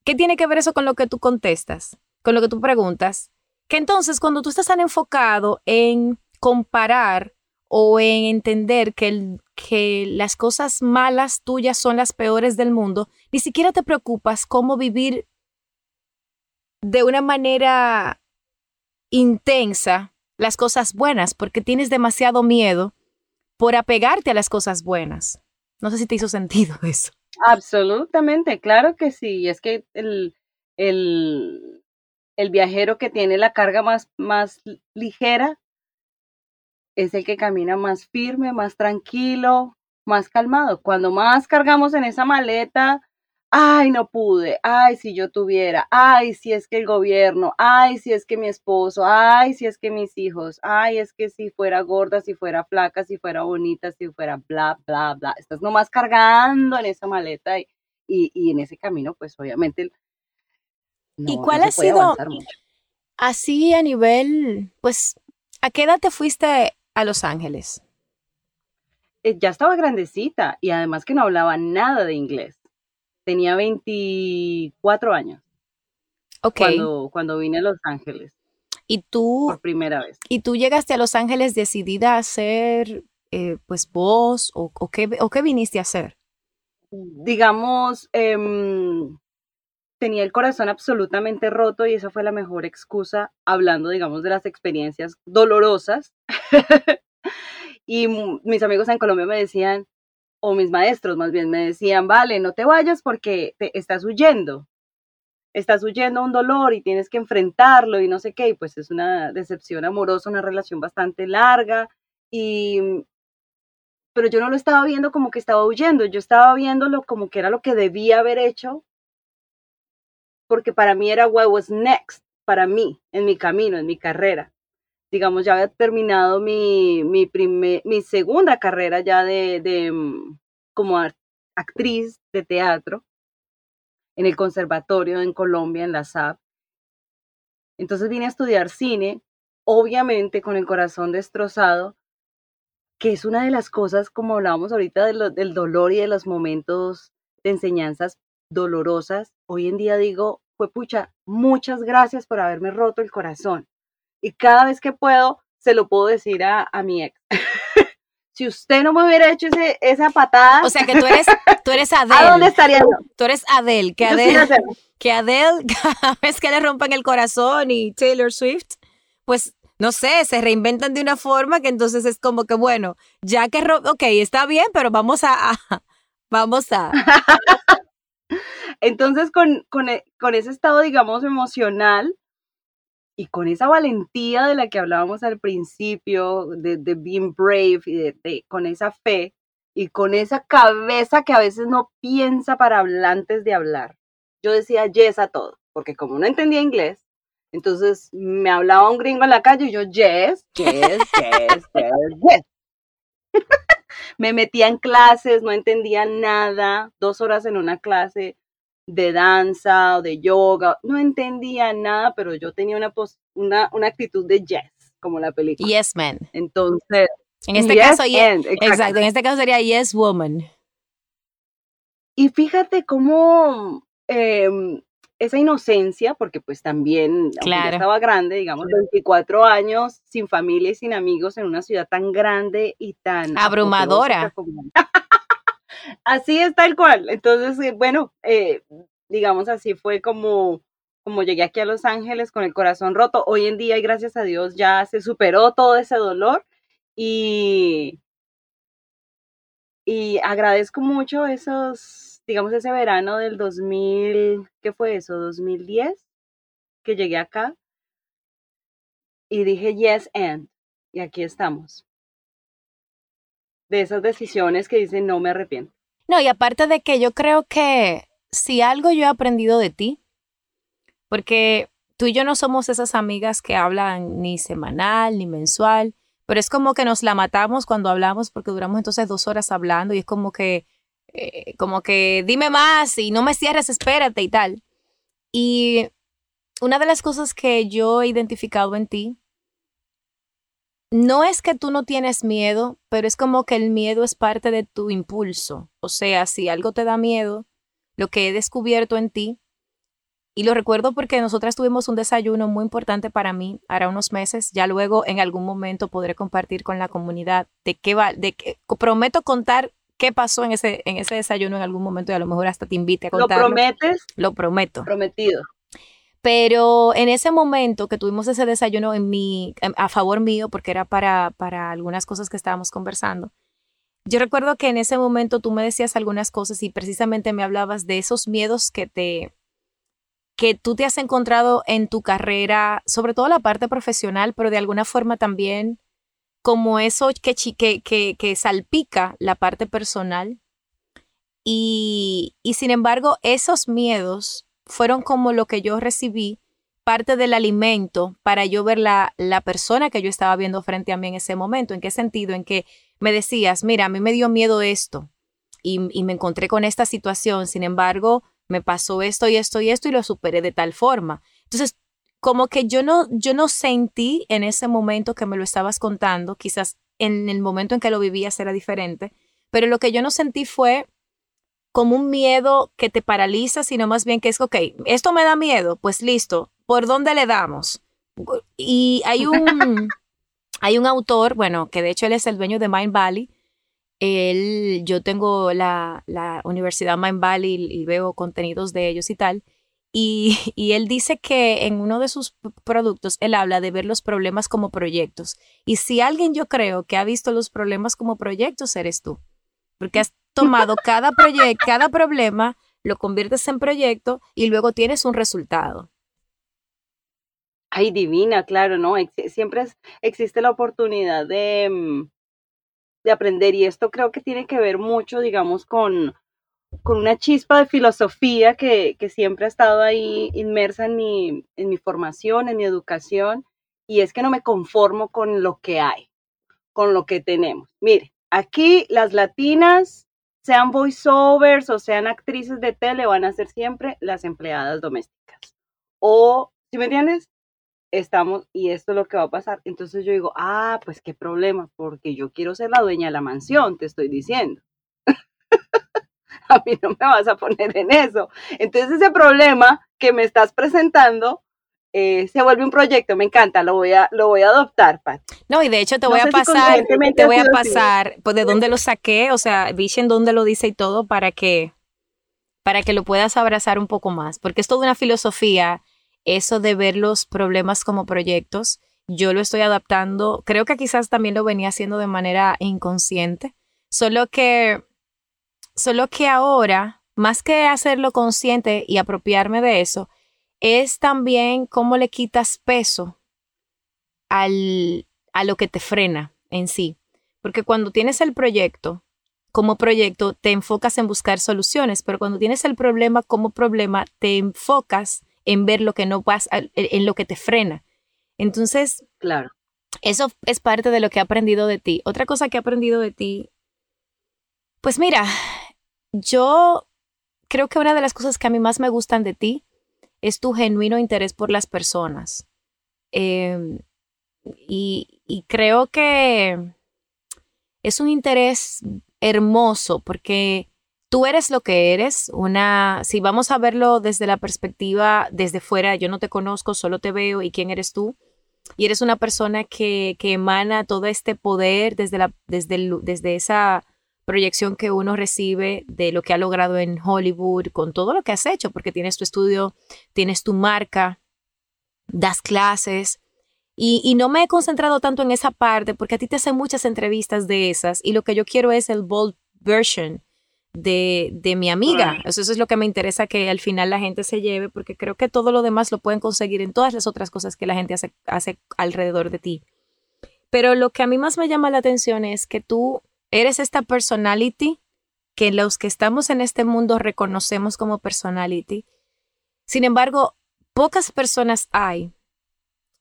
[SPEAKER 1] ¿Qué tiene que ver eso con lo que tú contestas, con lo que tú preguntas? Que entonces cuando tú estás tan enfocado en comparar o en entender que, que las cosas malas tuyas son las peores del mundo, ni siquiera te preocupas cómo vivir de una manera intensa las cosas buenas porque tienes demasiado miedo por apegarte a las cosas buenas. No sé si te hizo sentido eso.
[SPEAKER 2] Absolutamente, claro que sí. Es que el, el, el viajero que tiene la carga más, más ligera es el que camina más firme, más tranquilo, más calmado. Cuando más cargamos en esa maleta, ay, no pude, ay, si yo tuviera, ay, si es que el gobierno, ay, si es que mi esposo, ay, si es que mis hijos, ay, es que si fuera gorda, si fuera flaca, si fuera bonita, si fuera bla, bla, bla. Estás nomás cargando en esa maleta y, y, en ese camino, pues obviamente.
[SPEAKER 1] ¿Y cuál ha sido así a nivel, pues, a qué edad te fuiste a Los Ángeles?
[SPEAKER 2] Eh, ya estaba grandecita y además que no hablaba nada de inglés tenía 24 años.
[SPEAKER 1] Ok.
[SPEAKER 2] Cuando, vine a Los Ángeles.
[SPEAKER 1] ¿Y tú?
[SPEAKER 2] Por primera vez.
[SPEAKER 1] ¿Y tú llegaste a Los Ángeles decidida a ser, eh, pues, vos o, qué, o, qué, viniste a hacer?
[SPEAKER 2] Digamos, em, tenía el corazón absolutamente roto y esa fue la mejor excusa, hablando, digamos, de las experiencias dolorosas. y mis amigos en Colombia me decían, o mis maestros más bien me decían, vale, no te vayas porque te estás huyendo, estás huyendo a un dolor y tienes que enfrentarlo y no sé qué, y pues es una decepción amorosa, una relación bastante larga, y pero yo no lo estaba viendo como que estaba huyendo, yo estaba viéndolo como que era lo que debía haber hecho, porque para mí era what was next, para mí, en mi camino, en mi carrera digamos, ya había terminado mi, mi, mi segunda carrera ya de, de mm, como actriz de teatro en el conservatorio en Colombia, en la SAP. Entonces vine a estudiar cine, obviamente con el corazón destrozado, que es una de las cosas, como hablábamos ahorita, del dolor y de los momentos de enseñanzas dolorosas. Hoy en día digo, fue pucha, muchas gracias por haberme roto el corazón y cada vez que puedo, se lo puedo decir a, a mi ex. si usted no me hubiera hecho ese, esa patada.
[SPEAKER 1] O sea que tú eres, tú eres Adele.
[SPEAKER 2] ¿A dónde estaría yo?
[SPEAKER 1] Tú eres Adele, que Adele, que Adele, cada vez que le rompan el corazón y Taylor Swift, pues no sé, se reinventan de una forma que entonces es como que, bueno, ya que, ok, está bien, pero vamos a, vamos a.
[SPEAKER 2] entonces, con, con, e, con ese estado, digamos, emocional, y con esa valentía de la que hablábamos al principio, de, de being brave y de, con esa fe y con esa cabeza que a veces no piensa para hablar antes de hablar. Yo decía yes a todo, porque como no entendía inglés, entonces me hablaba un gringo en la calle y yo yes, yes, yes, yes, yes. me metía en clases, no entendía nada, dos horas en una clase, de danza o de yoga, no entendía nada, pero yo tenía una, una, una actitud de yes, como la película.
[SPEAKER 1] Yes man.
[SPEAKER 2] Entonces,
[SPEAKER 1] en este caso, yes, exacto. en este caso sería yes woman.
[SPEAKER 2] Y fíjate cómo em, esa inocencia, porque pues también claro. estaba grande, digamos, 24 años, sin familia y sin amigos en una ciudad tan grande y tan
[SPEAKER 1] abrumadora.
[SPEAKER 2] Así es tal cual. Entonces, eh, bueno, eh, digamos así fue como como llegué aquí a Los Ángeles con el corazón roto, hoy en día y gracias a Dios ya se superó todo ese dolor y, y agradezco mucho esos, digamos, ese verano del 2000, ¿qué fue eso? 2010, que llegué acá y dije yes and, y aquí estamos. De esas decisiones que dicen no me arrepiento.
[SPEAKER 1] No, y aparte de que yo creo que si algo yo he aprendido de ti, porque tú y yo no somos esas amigas que hablan ni semanal ni mensual, pero es como que nos la matamos cuando hablamos porque duramos entonces dos horas hablando y es como que, eh, como que dime más y no me cierres, espérate y tal. Y una de las cosas que yo he identificado en ti, no es que tú no tienes miedo, pero es como que el miedo es parte de tu impulso. O sea, si algo te da miedo, lo que he descubierto en ti y lo recuerdo porque nosotras tuvimos un desayuno muy importante para mí hará unos meses. Ya luego en algún momento podré compartir con la comunidad de qué va, de qué, prometo contar qué pasó en ese, en ese desayuno en algún momento y a lo mejor hasta te invite a contar.
[SPEAKER 2] ¿Lo prometes?
[SPEAKER 1] Lo prometo.
[SPEAKER 2] Prometido.
[SPEAKER 1] Pero en ese momento que tuvimos ese desayuno en mi, a favor mío, porque era para, para algunas cosas que estábamos conversando, yo recuerdo que en ese momento tú me decías algunas cosas y precisamente me hablabas de esos miedos que te, que tú te has encontrado en tu carrera, sobre todo la parte profesional, pero de alguna forma también como eso que, que, que, salpica la parte personal. Y, y sin embargo, esos miedos fueron como lo que yo recibí, parte del alimento para yo ver la, la persona que yo estaba viendo frente a mí en ese momento. ¿En qué sentido? En que me decías, mira, a mí me dio miedo esto y, y me encontré con esta situación, sin embargo, me pasó esto y esto y esto y lo superé de tal forma. Entonces, como que yo no, yo no sentí en ese momento que me lo estabas contando, quizás en el momento en que lo vivías era diferente, pero lo que yo no sentí fue como un miedo que te paraliza, sino más bien que es, ok, esto me da miedo, pues listo, ¿por dónde le damos? Y hay un, hay un autor, bueno, que de hecho él es el dueño de Mind Valley, él, yo tengo la, Universidad Mind Valley y, veo contenidos de ellos y tal. Y, y, él dice que en uno de sus productos él habla de ver los problemas como proyectos. Y si alguien yo creo que ha visto los problemas como proyectos, eres tú. Porque has tomado cada proyecto, cada problema, lo conviertes en proyecto y luego tienes un resultado.
[SPEAKER 2] Ay, divina, claro, ¿no? Siempre existe la oportunidad de, mm, de aprender y esto creo que tiene que ver mucho, digamos, con, con una chispa de filosofía que, que, siempre ha estado ahí inmersa en mi, en mi formación, en mi educación, y es que no me conformo con lo que hay, con lo que tenemos. Mire, aquí las latinas, sean voiceovers o sean actrices de tele, van a ser siempre las empleadas domésticas. O, ¿sí me entiendes? estamos y esto es lo que va a pasar. Entonces yo digo, ah, pues qué problema, porque yo quiero ser la dueña de la mansión, te estoy diciendo. a mí no me vas a poner en eso. Entonces ese problema que me estás presentando eh, se vuelve un proyecto, me encanta, lo voy a, lo voy a adoptar, Pat.
[SPEAKER 1] No, y de hecho te voy a pasar, te voy a pasar, pues de dónde lo saqué, o sea, en dónde lo dice y todo para que, para que lo puedas abrazar un poco más, porque es toda una filosofía eso de ver los problemas como proyectos, yo lo estoy adaptando, creo que quizás también lo venía haciendo de manera inconsciente, solo que, solo que ahora, más que hacerlo consciente y apropiarme de eso, es también cómo le quitas peso al, a lo que te frena en sí. Porque cuando tienes el proyecto, como proyecto, te enfocas en buscar soluciones, pero cuando tienes el problema como problema, te enfocas en ver lo que no pasa, en lo que te frena. Entonces,
[SPEAKER 2] claro.
[SPEAKER 1] Eso es parte de lo que he aprendido de ti. Otra cosa que he aprendido de ti, pues mira, yo creo que una de las cosas que a mí más me gustan de ti es tu genuino interés por las personas. Em, y, y creo que es un interés hermoso porque tú eres lo que eres, una, si vamos a verlo desde la perspectiva, desde fuera, yo no te conozco, solo te veo y quién eres tú, y eres una persona que, que emana todo este poder desde, la, desde, desde esa proyección que uno recibe de lo que ha logrado en Hollywood, con todo lo que has hecho, porque tienes tu estudio, tienes tu marca, das clases. Y, no me he concentrado tanto en esa parte porque a ti te hacen muchas entrevistas de esas y lo que yo quiero es el bold version de, de mi amiga. Eso, eso, es lo que me interesa que al final la gente se lleve porque creo que todo lo demás lo pueden conseguir en todas las otras cosas que la gente hace, hace alrededor de ti. Pero lo que a mí más me llama la atención es que tú eres esta personality que los que estamos en este mundo reconocemos como personality. Sin embargo, pocas personas hay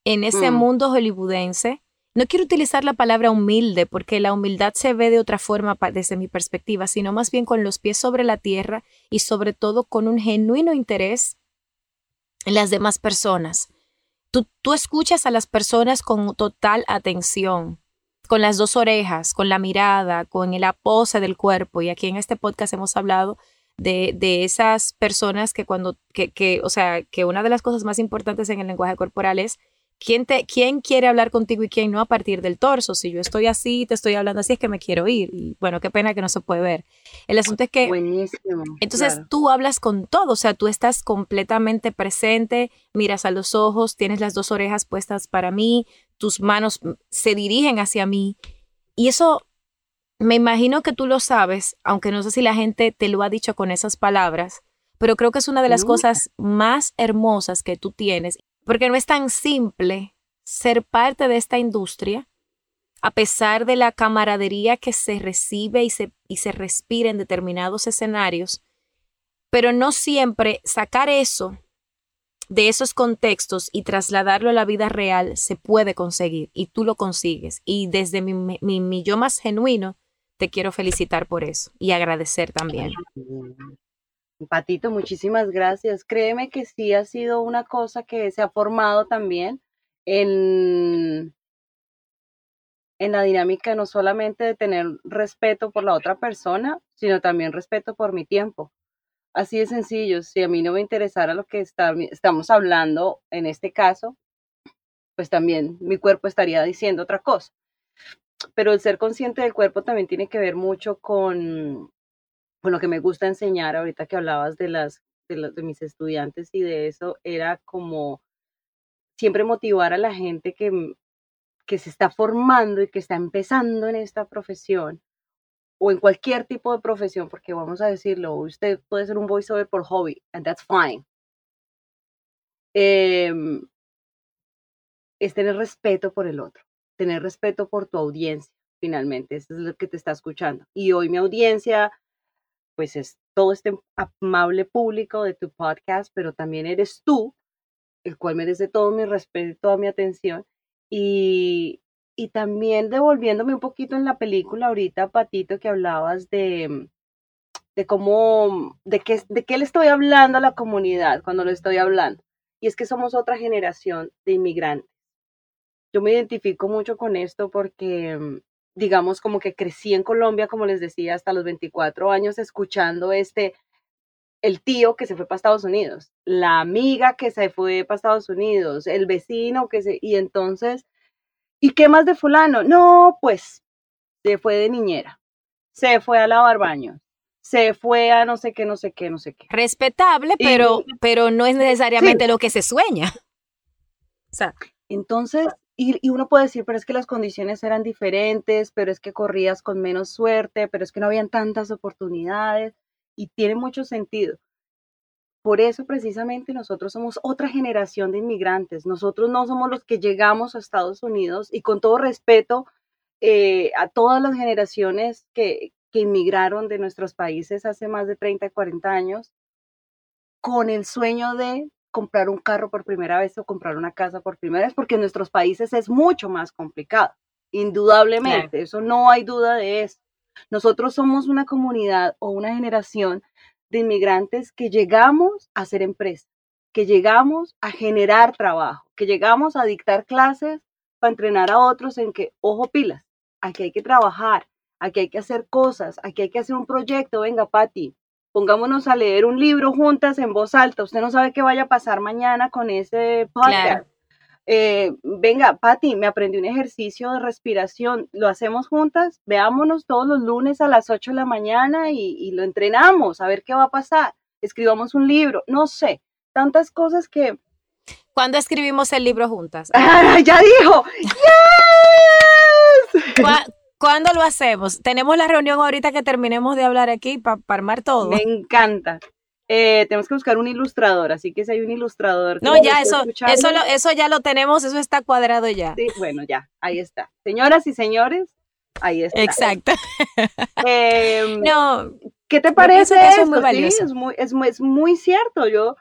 [SPEAKER 1] en ese mm. mundo hollywoodense. No quiero utilizar la palabra humilde porque la humildad se ve de otra forma desde mi perspectiva, sino más bien con los pies sobre la tierra y sobre todo con un genuino interés en las demás personas. Tú, tú escuchas a las personas con total atención con las dos orejas, con la mirada, con la pose del cuerpo. Y aquí en este podcast hemos hablado de, de esas personas que cuando, que, que, o sea, que una de las cosas más importantes en el lenguaje corporal es ¿Quién, te, ¿Quién quiere hablar contigo y quién no a partir del torso? Si yo estoy así, te estoy hablando así, es que me quiero ir. Y bueno, qué pena que no se puede ver. El asunto es que...
[SPEAKER 2] Buenísimo.
[SPEAKER 1] Entonces tú hablas con todo, o sea, tú estás completamente presente, miras a los ojos, tienes las dos orejas puestas para mí, tus manos se dirigen hacia mí. Y eso, me imagino que tú lo sabes, aunque no sé si la gente te lo ha dicho con esas palabras, pero creo que es una de las cosas más hermosas que tú tienes porque no es tan simple ser parte de esta industria, a pesar de la camaradería que se recibe y se, y se respira en determinados escenarios, pero no siempre sacar eso de esos contextos y trasladarlo a la vida real se puede conseguir y tú lo consigues. Y desde mi, mi, mi yo más genuino, te quiero felicitar por eso y agradecer también.
[SPEAKER 2] Patito, muchísimas gracias. Créeme que sí ha sido una cosa que se ha formado también en, en la dinámica no solamente de tener respeto por la otra persona, sino también respeto por mi tiempo. Así de sencillo, si a mí no me interesara lo que estamos hablando en este caso, pues también mi cuerpo estaría diciendo otra cosa. Pero el ser consciente del cuerpo también tiene que ver mucho con, con lo que me gusta enseñar, ahorita que hablabas de las de, de mis estudiantes y de eso, era como siempre motivar a la gente que, que se está formando y que está empezando en esta profesión o en cualquier tipo de profesión, porque vamos a decirlo, usted puede ser un voiceover por hobby, and that's fine. Em, es tener respeto por el otro, tener respeto por tu audiencia, finalmente, es lo que te está escuchando. Y hoy mi audiencia pues es todo este amable público de tu podcast, pero también eres tú, el cual merece todo mi respeto toda mi atención. Y, y también devolviéndome un poquito en la película ahorita, Patito, que hablabas de, de cómo, de qué, de qué le estoy hablando a la comunidad cuando lo estoy hablando. Y es que somos otra generación de inmigrantes. Yo me identifico mucho con esto porque digamos, como que crecí en Colombia, como les decía, hasta los 24 años escuchando este, el tío que se fue para Estados Unidos, la amiga que se fue para Estados Unidos, el vecino que se, y entonces, ¿y qué más de fulano? No, pues, se fue de niñera, se fue a lavar baños, se fue a no sé qué, no sé qué, no sé qué.
[SPEAKER 1] Respetable, pero, pero no es necesariamente lo que se sueña.
[SPEAKER 2] O sea, entonces, y, uno puede decir, pero es que las condiciones eran diferentes, pero es que corrías con menos suerte, pero es que no habían tantas oportunidades y tiene mucho sentido. Por eso precisamente nosotros somos otra generación de inmigrantes. Nosotros no somos los que llegamos a Estados Unidos y con todo respeto eh, a todas las generaciones que, que inmigraron de nuestros países hace más de 30, 40 años, con el sueño de comprar un carro por primera vez o comprar una casa por primera vez, porque en nuestros países es mucho más complicado, indudablemente, eso no hay duda de eso. Nosotros somos una comunidad o una generación de inmigrantes que llegamos a ser empresa, que llegamos a generar trabajo, que llegamos a dictar clases para entrenar a otros en que, ojo pilas, aquí hay que trabajar, aquí hay que hacer cosas, aquí hay que hacer un proyecto, venga, Patti, pongámonos a leer un libro juntas en voz alta. Usted no sabe qué vaya a pasar mañana con ese podcast. Eh, venga, Patti, me aprendí un ejercicio de respiración, lo hacemos juntas, veámonos todos los lunes a las 8 de la mañana y, lo entrenamos, a ver qué va a pasar, escribamos un libro, no sé, tantas cosas que...
[SPEAKER 1] ¿Cuándo escribimos el libro juntas?
[SPEAKER 2] ya dijo, ¡Yes!
[SPEAKER 1] ¿Cuándo lo hacemos? Tenemos la reunión ahorita que terminemos de hablar aquí para armar todo.
[SPEAKER 2] Me encanta. Eh, tenemos que buscar un ilustrador, así que si hay un ilustrador.
[SPEAKER 1] No, ya, eso, eso, eso ya lo tenemos, eso está cuadrado ya.
[SPEAKER 2] Sí, bueno, ya, ahí está. Señoras y señores, ahí está.
[SPEAKER 1] Exacto.
[SPEAKER 2] Em, no. ¿Qué te parece? Eso es muy valioso. es, muy, es, es muy cierto. Yo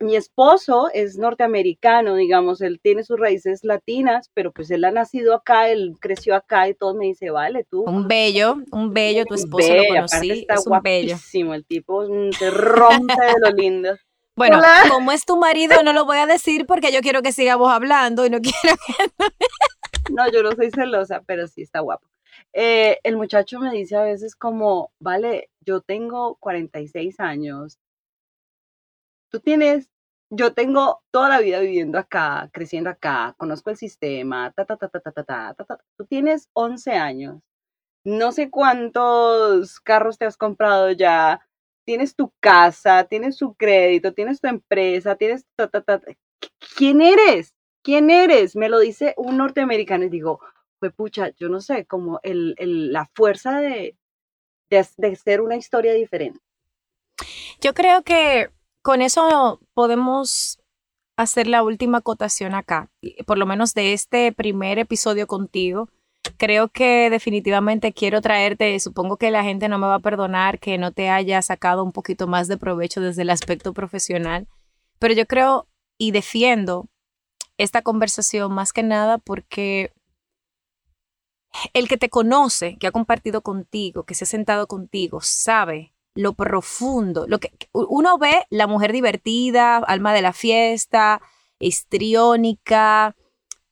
[SPEAKER 2] mi, esposo es norteamericano, digamos, él tiene sus raíces latinas, pero pues él ha nacido acá, él creció acá y todo me dice, vale, tú.
[SPEAKER 1] Un bello, un bello, tu esposo lo conocí, está es un bello.
[SPEAKER 2] el tipo se rompe de lo lindo.
[SPEAKER 1] Bueno, como es tu marido, no lo voy a decir porque yo quiero que sigamos hablando y no quiero que...
[SPEAKER 2] no, yo no soy celosa, pero sí está guapo. Eh, el muchacho me dice a veces como, vale, yo tengo 46 años tú tienes, yo tengo toda la vida viviendo acá, creciendo acá, conozco el sistema, ta, ta, ta, ta, ta, ta, ta, ta, ta. Tú tienes 11 años, no sé cuántos carros te has comprado ya, tienes tu casa, tienes tu crédito, tienes tu empresa, tienes ta, ta, ta. ¿Quién eres? ¿Quién eres? Me lo dice un norteamericano y digo, pues pucha, yo no sé, como el, el, la fuerza de, de, de ser una historia diferente.
[SPEAKER 1] Yo creo que con eso podemos hacer la última acotación acá, por lo menos de este primer episodio contigo. Creo que definitivamente quiero traerte, supongo que la gente no me va a perdonar que no te haya sacado un poquito más de provecho desde el aspecto profesional, pero yo creo y defiendo esta conversación más que nada porque el que te conoce, que ha compartido contigo, que se ha sentado contigo, sabe lo profundo, lo que uno ve la mujer divertida, alma de la fiesta, histriónica,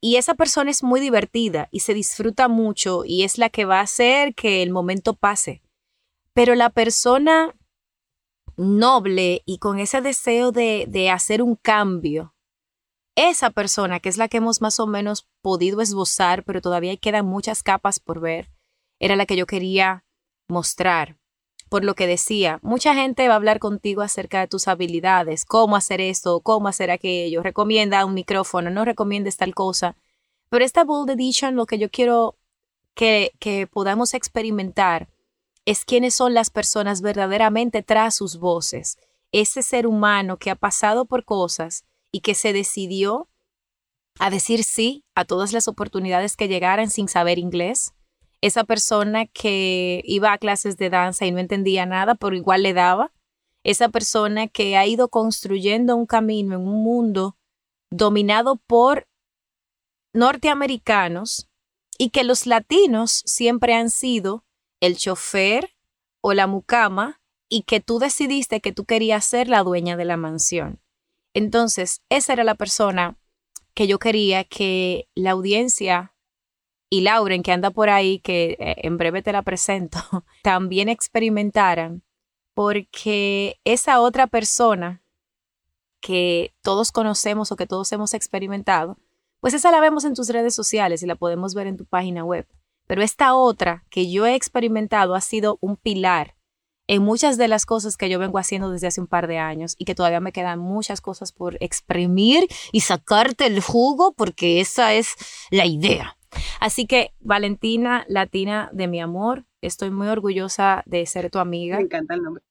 [SPEAKER 1] y esa persona es muy divertida y se disfruta mucho y es la que va a hacer que el momento pase. Pero la persona noble y con ese deseo de, de hacer un cambio, esa persona que es la que hemos más o menos podido esbozar, pero todavía quedan muchas capas por ver, era la que yo quería mostrar por lo que decía, mucha gente va a hablar contigo acerca de tus habilidades, cómo hacer esto, cómo hacer aquello, recomienda un micrófono, no recomiendes tal cosa. Pero esta Bold Edition lo que yo quiero que, que podamos experimentar es quiénes son las personas verdaderamente tras sus voces. Ese ser humano que ha pasado por cosas y que se decidió a decir sí a todas las oportunidades que llegaran sin saber inglés, esa persona que iba a clases de danza y no entendía nada, pero igual le daba, esa persona que ha ido construyendo un camino en un mundo dominado por norteamericanos y que los latinos siempre han sido el chofer o la mucama y que tú decidiste que tú querías ser la dueña de la mansión. Entonces, esa era la persona que yo quería que la audiencia y Lauren, que anda por ahí, que eh, en breve te la presento, también experimentaran, porque esa otra persona que todos conocemos o que todos hemos experimentado, pues esa la vemos en tus redes sociales y la podemos ver en tu página web. Pero esta otra que yo he experimentado ha sido un pilar en muchas de las cosas que yo vengo haciendo desde hace un par de años y que todavía me quedan muchas cosas por exprimir y sacarte el jugo porque esa es la idea. Así que, Valentina, latina de mi amor, estoy muy orgullosa de ser tu amiga.
[SPEAKER 2] Me encanta el nombre.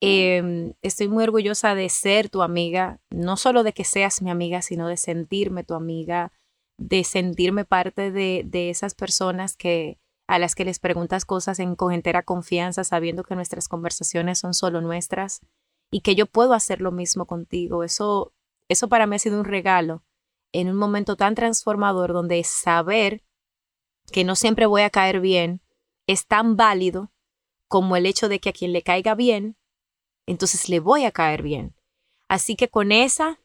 [SPEAKER 1] Em, estoy muy orgullosa de ser tu amiga, no solo de que seas mi amiga, sino de sentirme tu amiga, de sentirme parte de, de esas personas que a las que les preguntas cosas en, con entera confianza, sabiendo que nuestras conversaciones son solo nuestras y que yo puedo hacer lo mismo contigo. Eso, eso para mí ha sido un regalo en un momento tan transformador donde saber que no siempre voy a caer bien es tan válido como el hecho de que a quien le caiga bien, entonces le voy a caer bien. Así que con esa,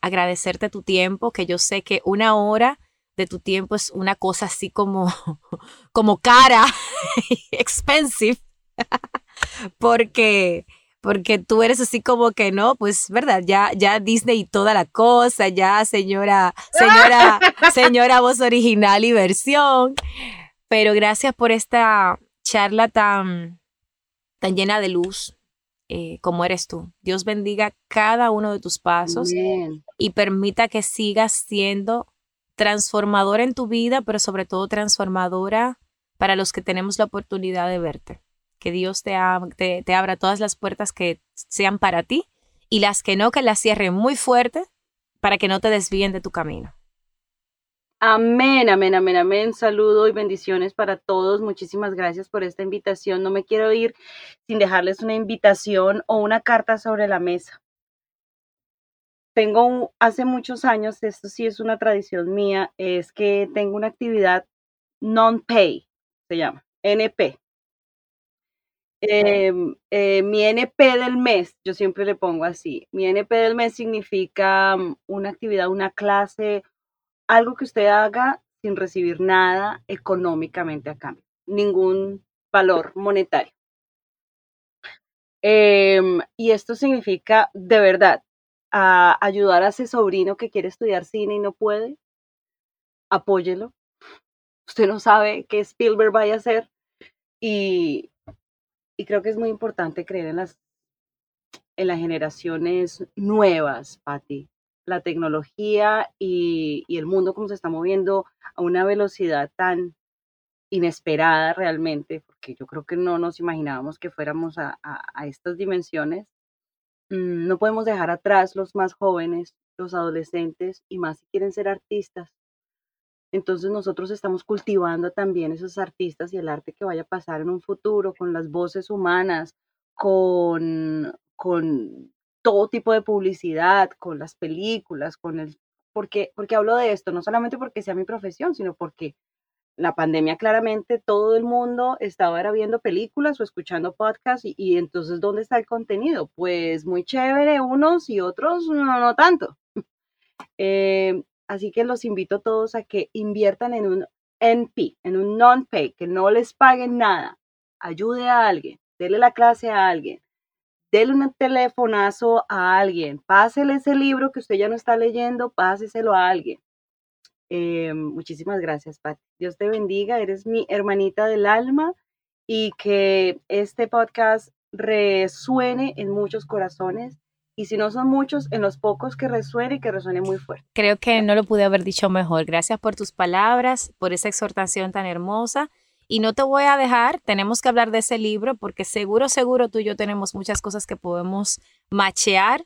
[SPEAKER 1] agradecerte tu tiempo, que yo sé que una hora de tu tiempo es una cosa así como, como cara, expensive, porque, porque tú eres así como que no, pues verdad, ya ya Disney y toda la cosa, ya señora señora señora voz original y versión. Pero gracias por esta charla tan tan llena de luz eh, como eres tú. Dios bendiga cada uno de tus pasos y permita que sigas siendo transformadora en tu vida, pero sobre todo transformadora para los que tenemos la oportunidad de verte que Dios te, te, abra todas las puertas que sean para ti y las que no, que las cierre muy fuerte para que no te desvíen de tu camino.
[SPEAKER 2] Amén, amén, amén, amén. Saludo y bendiciones para todos. Muchísimas gracias por esta invitación. No me quiero ir sin dejarles una invitación o una carta sobre la mesa. Tengo hace muchos años, esto sí es una tradición mía, es que tengo una actividad non-pay, se llama, NP, Em, eh, mi NP del mes, yo siempre le pongo así, mi NP del mes significa mm, una actividad, una clase, algo que usted haga sin recibir nada económicamente a cambio, ningún valor monetario. Em, y esto significa, de verdad, ayudar a ese sobrino que quiere estudiar cine y no puede, apóyelo. Usted no sabe qué Spielberg vaya a hacer y, y creo que es muy importante creer en las, en las generaciones nuevas, Patti. La tecnología y, el mundo como se está moviendo a una velocidad tan inesperada realmente, porque yo creo que no nos imaginábamos que fuéramos a, a estas dimensiones. Mm, no podemos dejar atrás los más jóvenes, los adolescentes y más si quieren ser artistas. Entonces nosotros estamos cultivando también esos artistas y el arte que vaya a pasar en un futuro con las voces humanas, con, con todo tipo de publicidad, con las películas, con el... Porque, porque hablo de esto, no solamente porque sea mi profesión, sino porque la pandemia claramente todo el mundo estaba viendo películas o escuchando podcasts y, y, entonces ¿dónde está el contenido? Pues muy chévere unos y otros no, no tanto. Eh, Así que los invito a todos a que inviertan en un NP, en un non-pay, que no les paguen nada. Ayude a alguien, dele la clase a alguien, dele un telefonazo a alguien, pásele ese libro que usted ya no está leyendo, páseselo a alguien. Eh, muchísimas gracias, Pati. Dios te bendiga, eres mi hermanita del alma y que este podcast resuene en muchos corazones y si no son muchos, en los pocos que resuene y que resuene muy fuerte.
[SPEAKER 1] Creo que no lo pude haber dicho mejor. Gracias por tus palabras, por esa exhortación tan hermosa. Y no te voy a dejar, tenemos que hablar de ese libro porque seguro, seguro tú y yo tenemos muchas cosas que podemos machear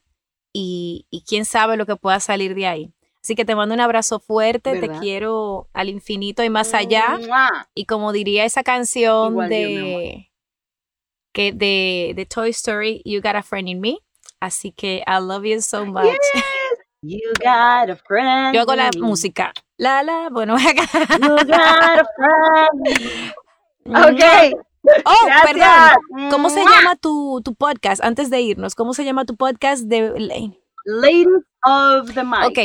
[SPEAKER 1] y, quién sabe lo que pueda salir de ahí. Así que te mando un abrazo fuerte, te quiero al infinito y más allá. Y como diría esa canción de, que de, de Toy Story, You Got a Friend in Me. Así que I love you so much.
[SPEAKER 2] You got a friend.
[SPEAKER 1] Yo hago la música. La, la, bueno,
[SPEAKER 2] acá. You got a friend. Ok.
[SPEAKER 1] Oh, perdón. ¿Cómo se llama tu, tu, podcast? Antes de irnos, ¿cómo se llama tu podcast de
[SPEAKER 2] Ladies of the Mic.
[SPEAKER 1] Ok.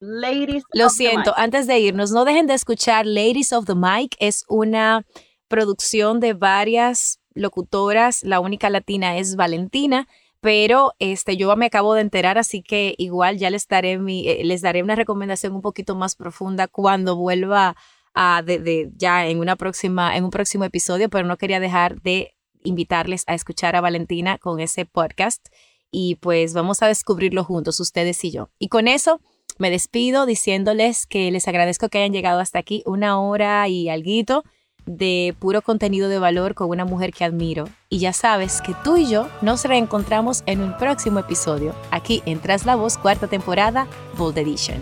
[SPEAKER 2] Ladies
[SPEAKER 1] Lo siento, antes de irnos, no dejen de escuchar Ladies of the Mic. Es una producción de varias locutoras. La única latina es Valentina pero este, yo me acabo de enterar, así que igual ya les daré, mi, eh, les daré una recomendación un poquito más profunda cuando vuelva a, de, ya en, una próxima, en un próximo episodio, pero no quería dejar de invitarles a escuchar a Valentina con ese podcast y pues vamos a descubrirlo juntos, ustedes y yo. Y con eso me despido diciéndoles que les agradezco que hayan llegado hasta aquí una hora y alguito de puro contenido de valor con una mujer que admiro. Y ya sabes que tú y yo nos reencontramos en un próximo episodio, aquí en Tras la Voz, cuarta temporada, Bold Edition.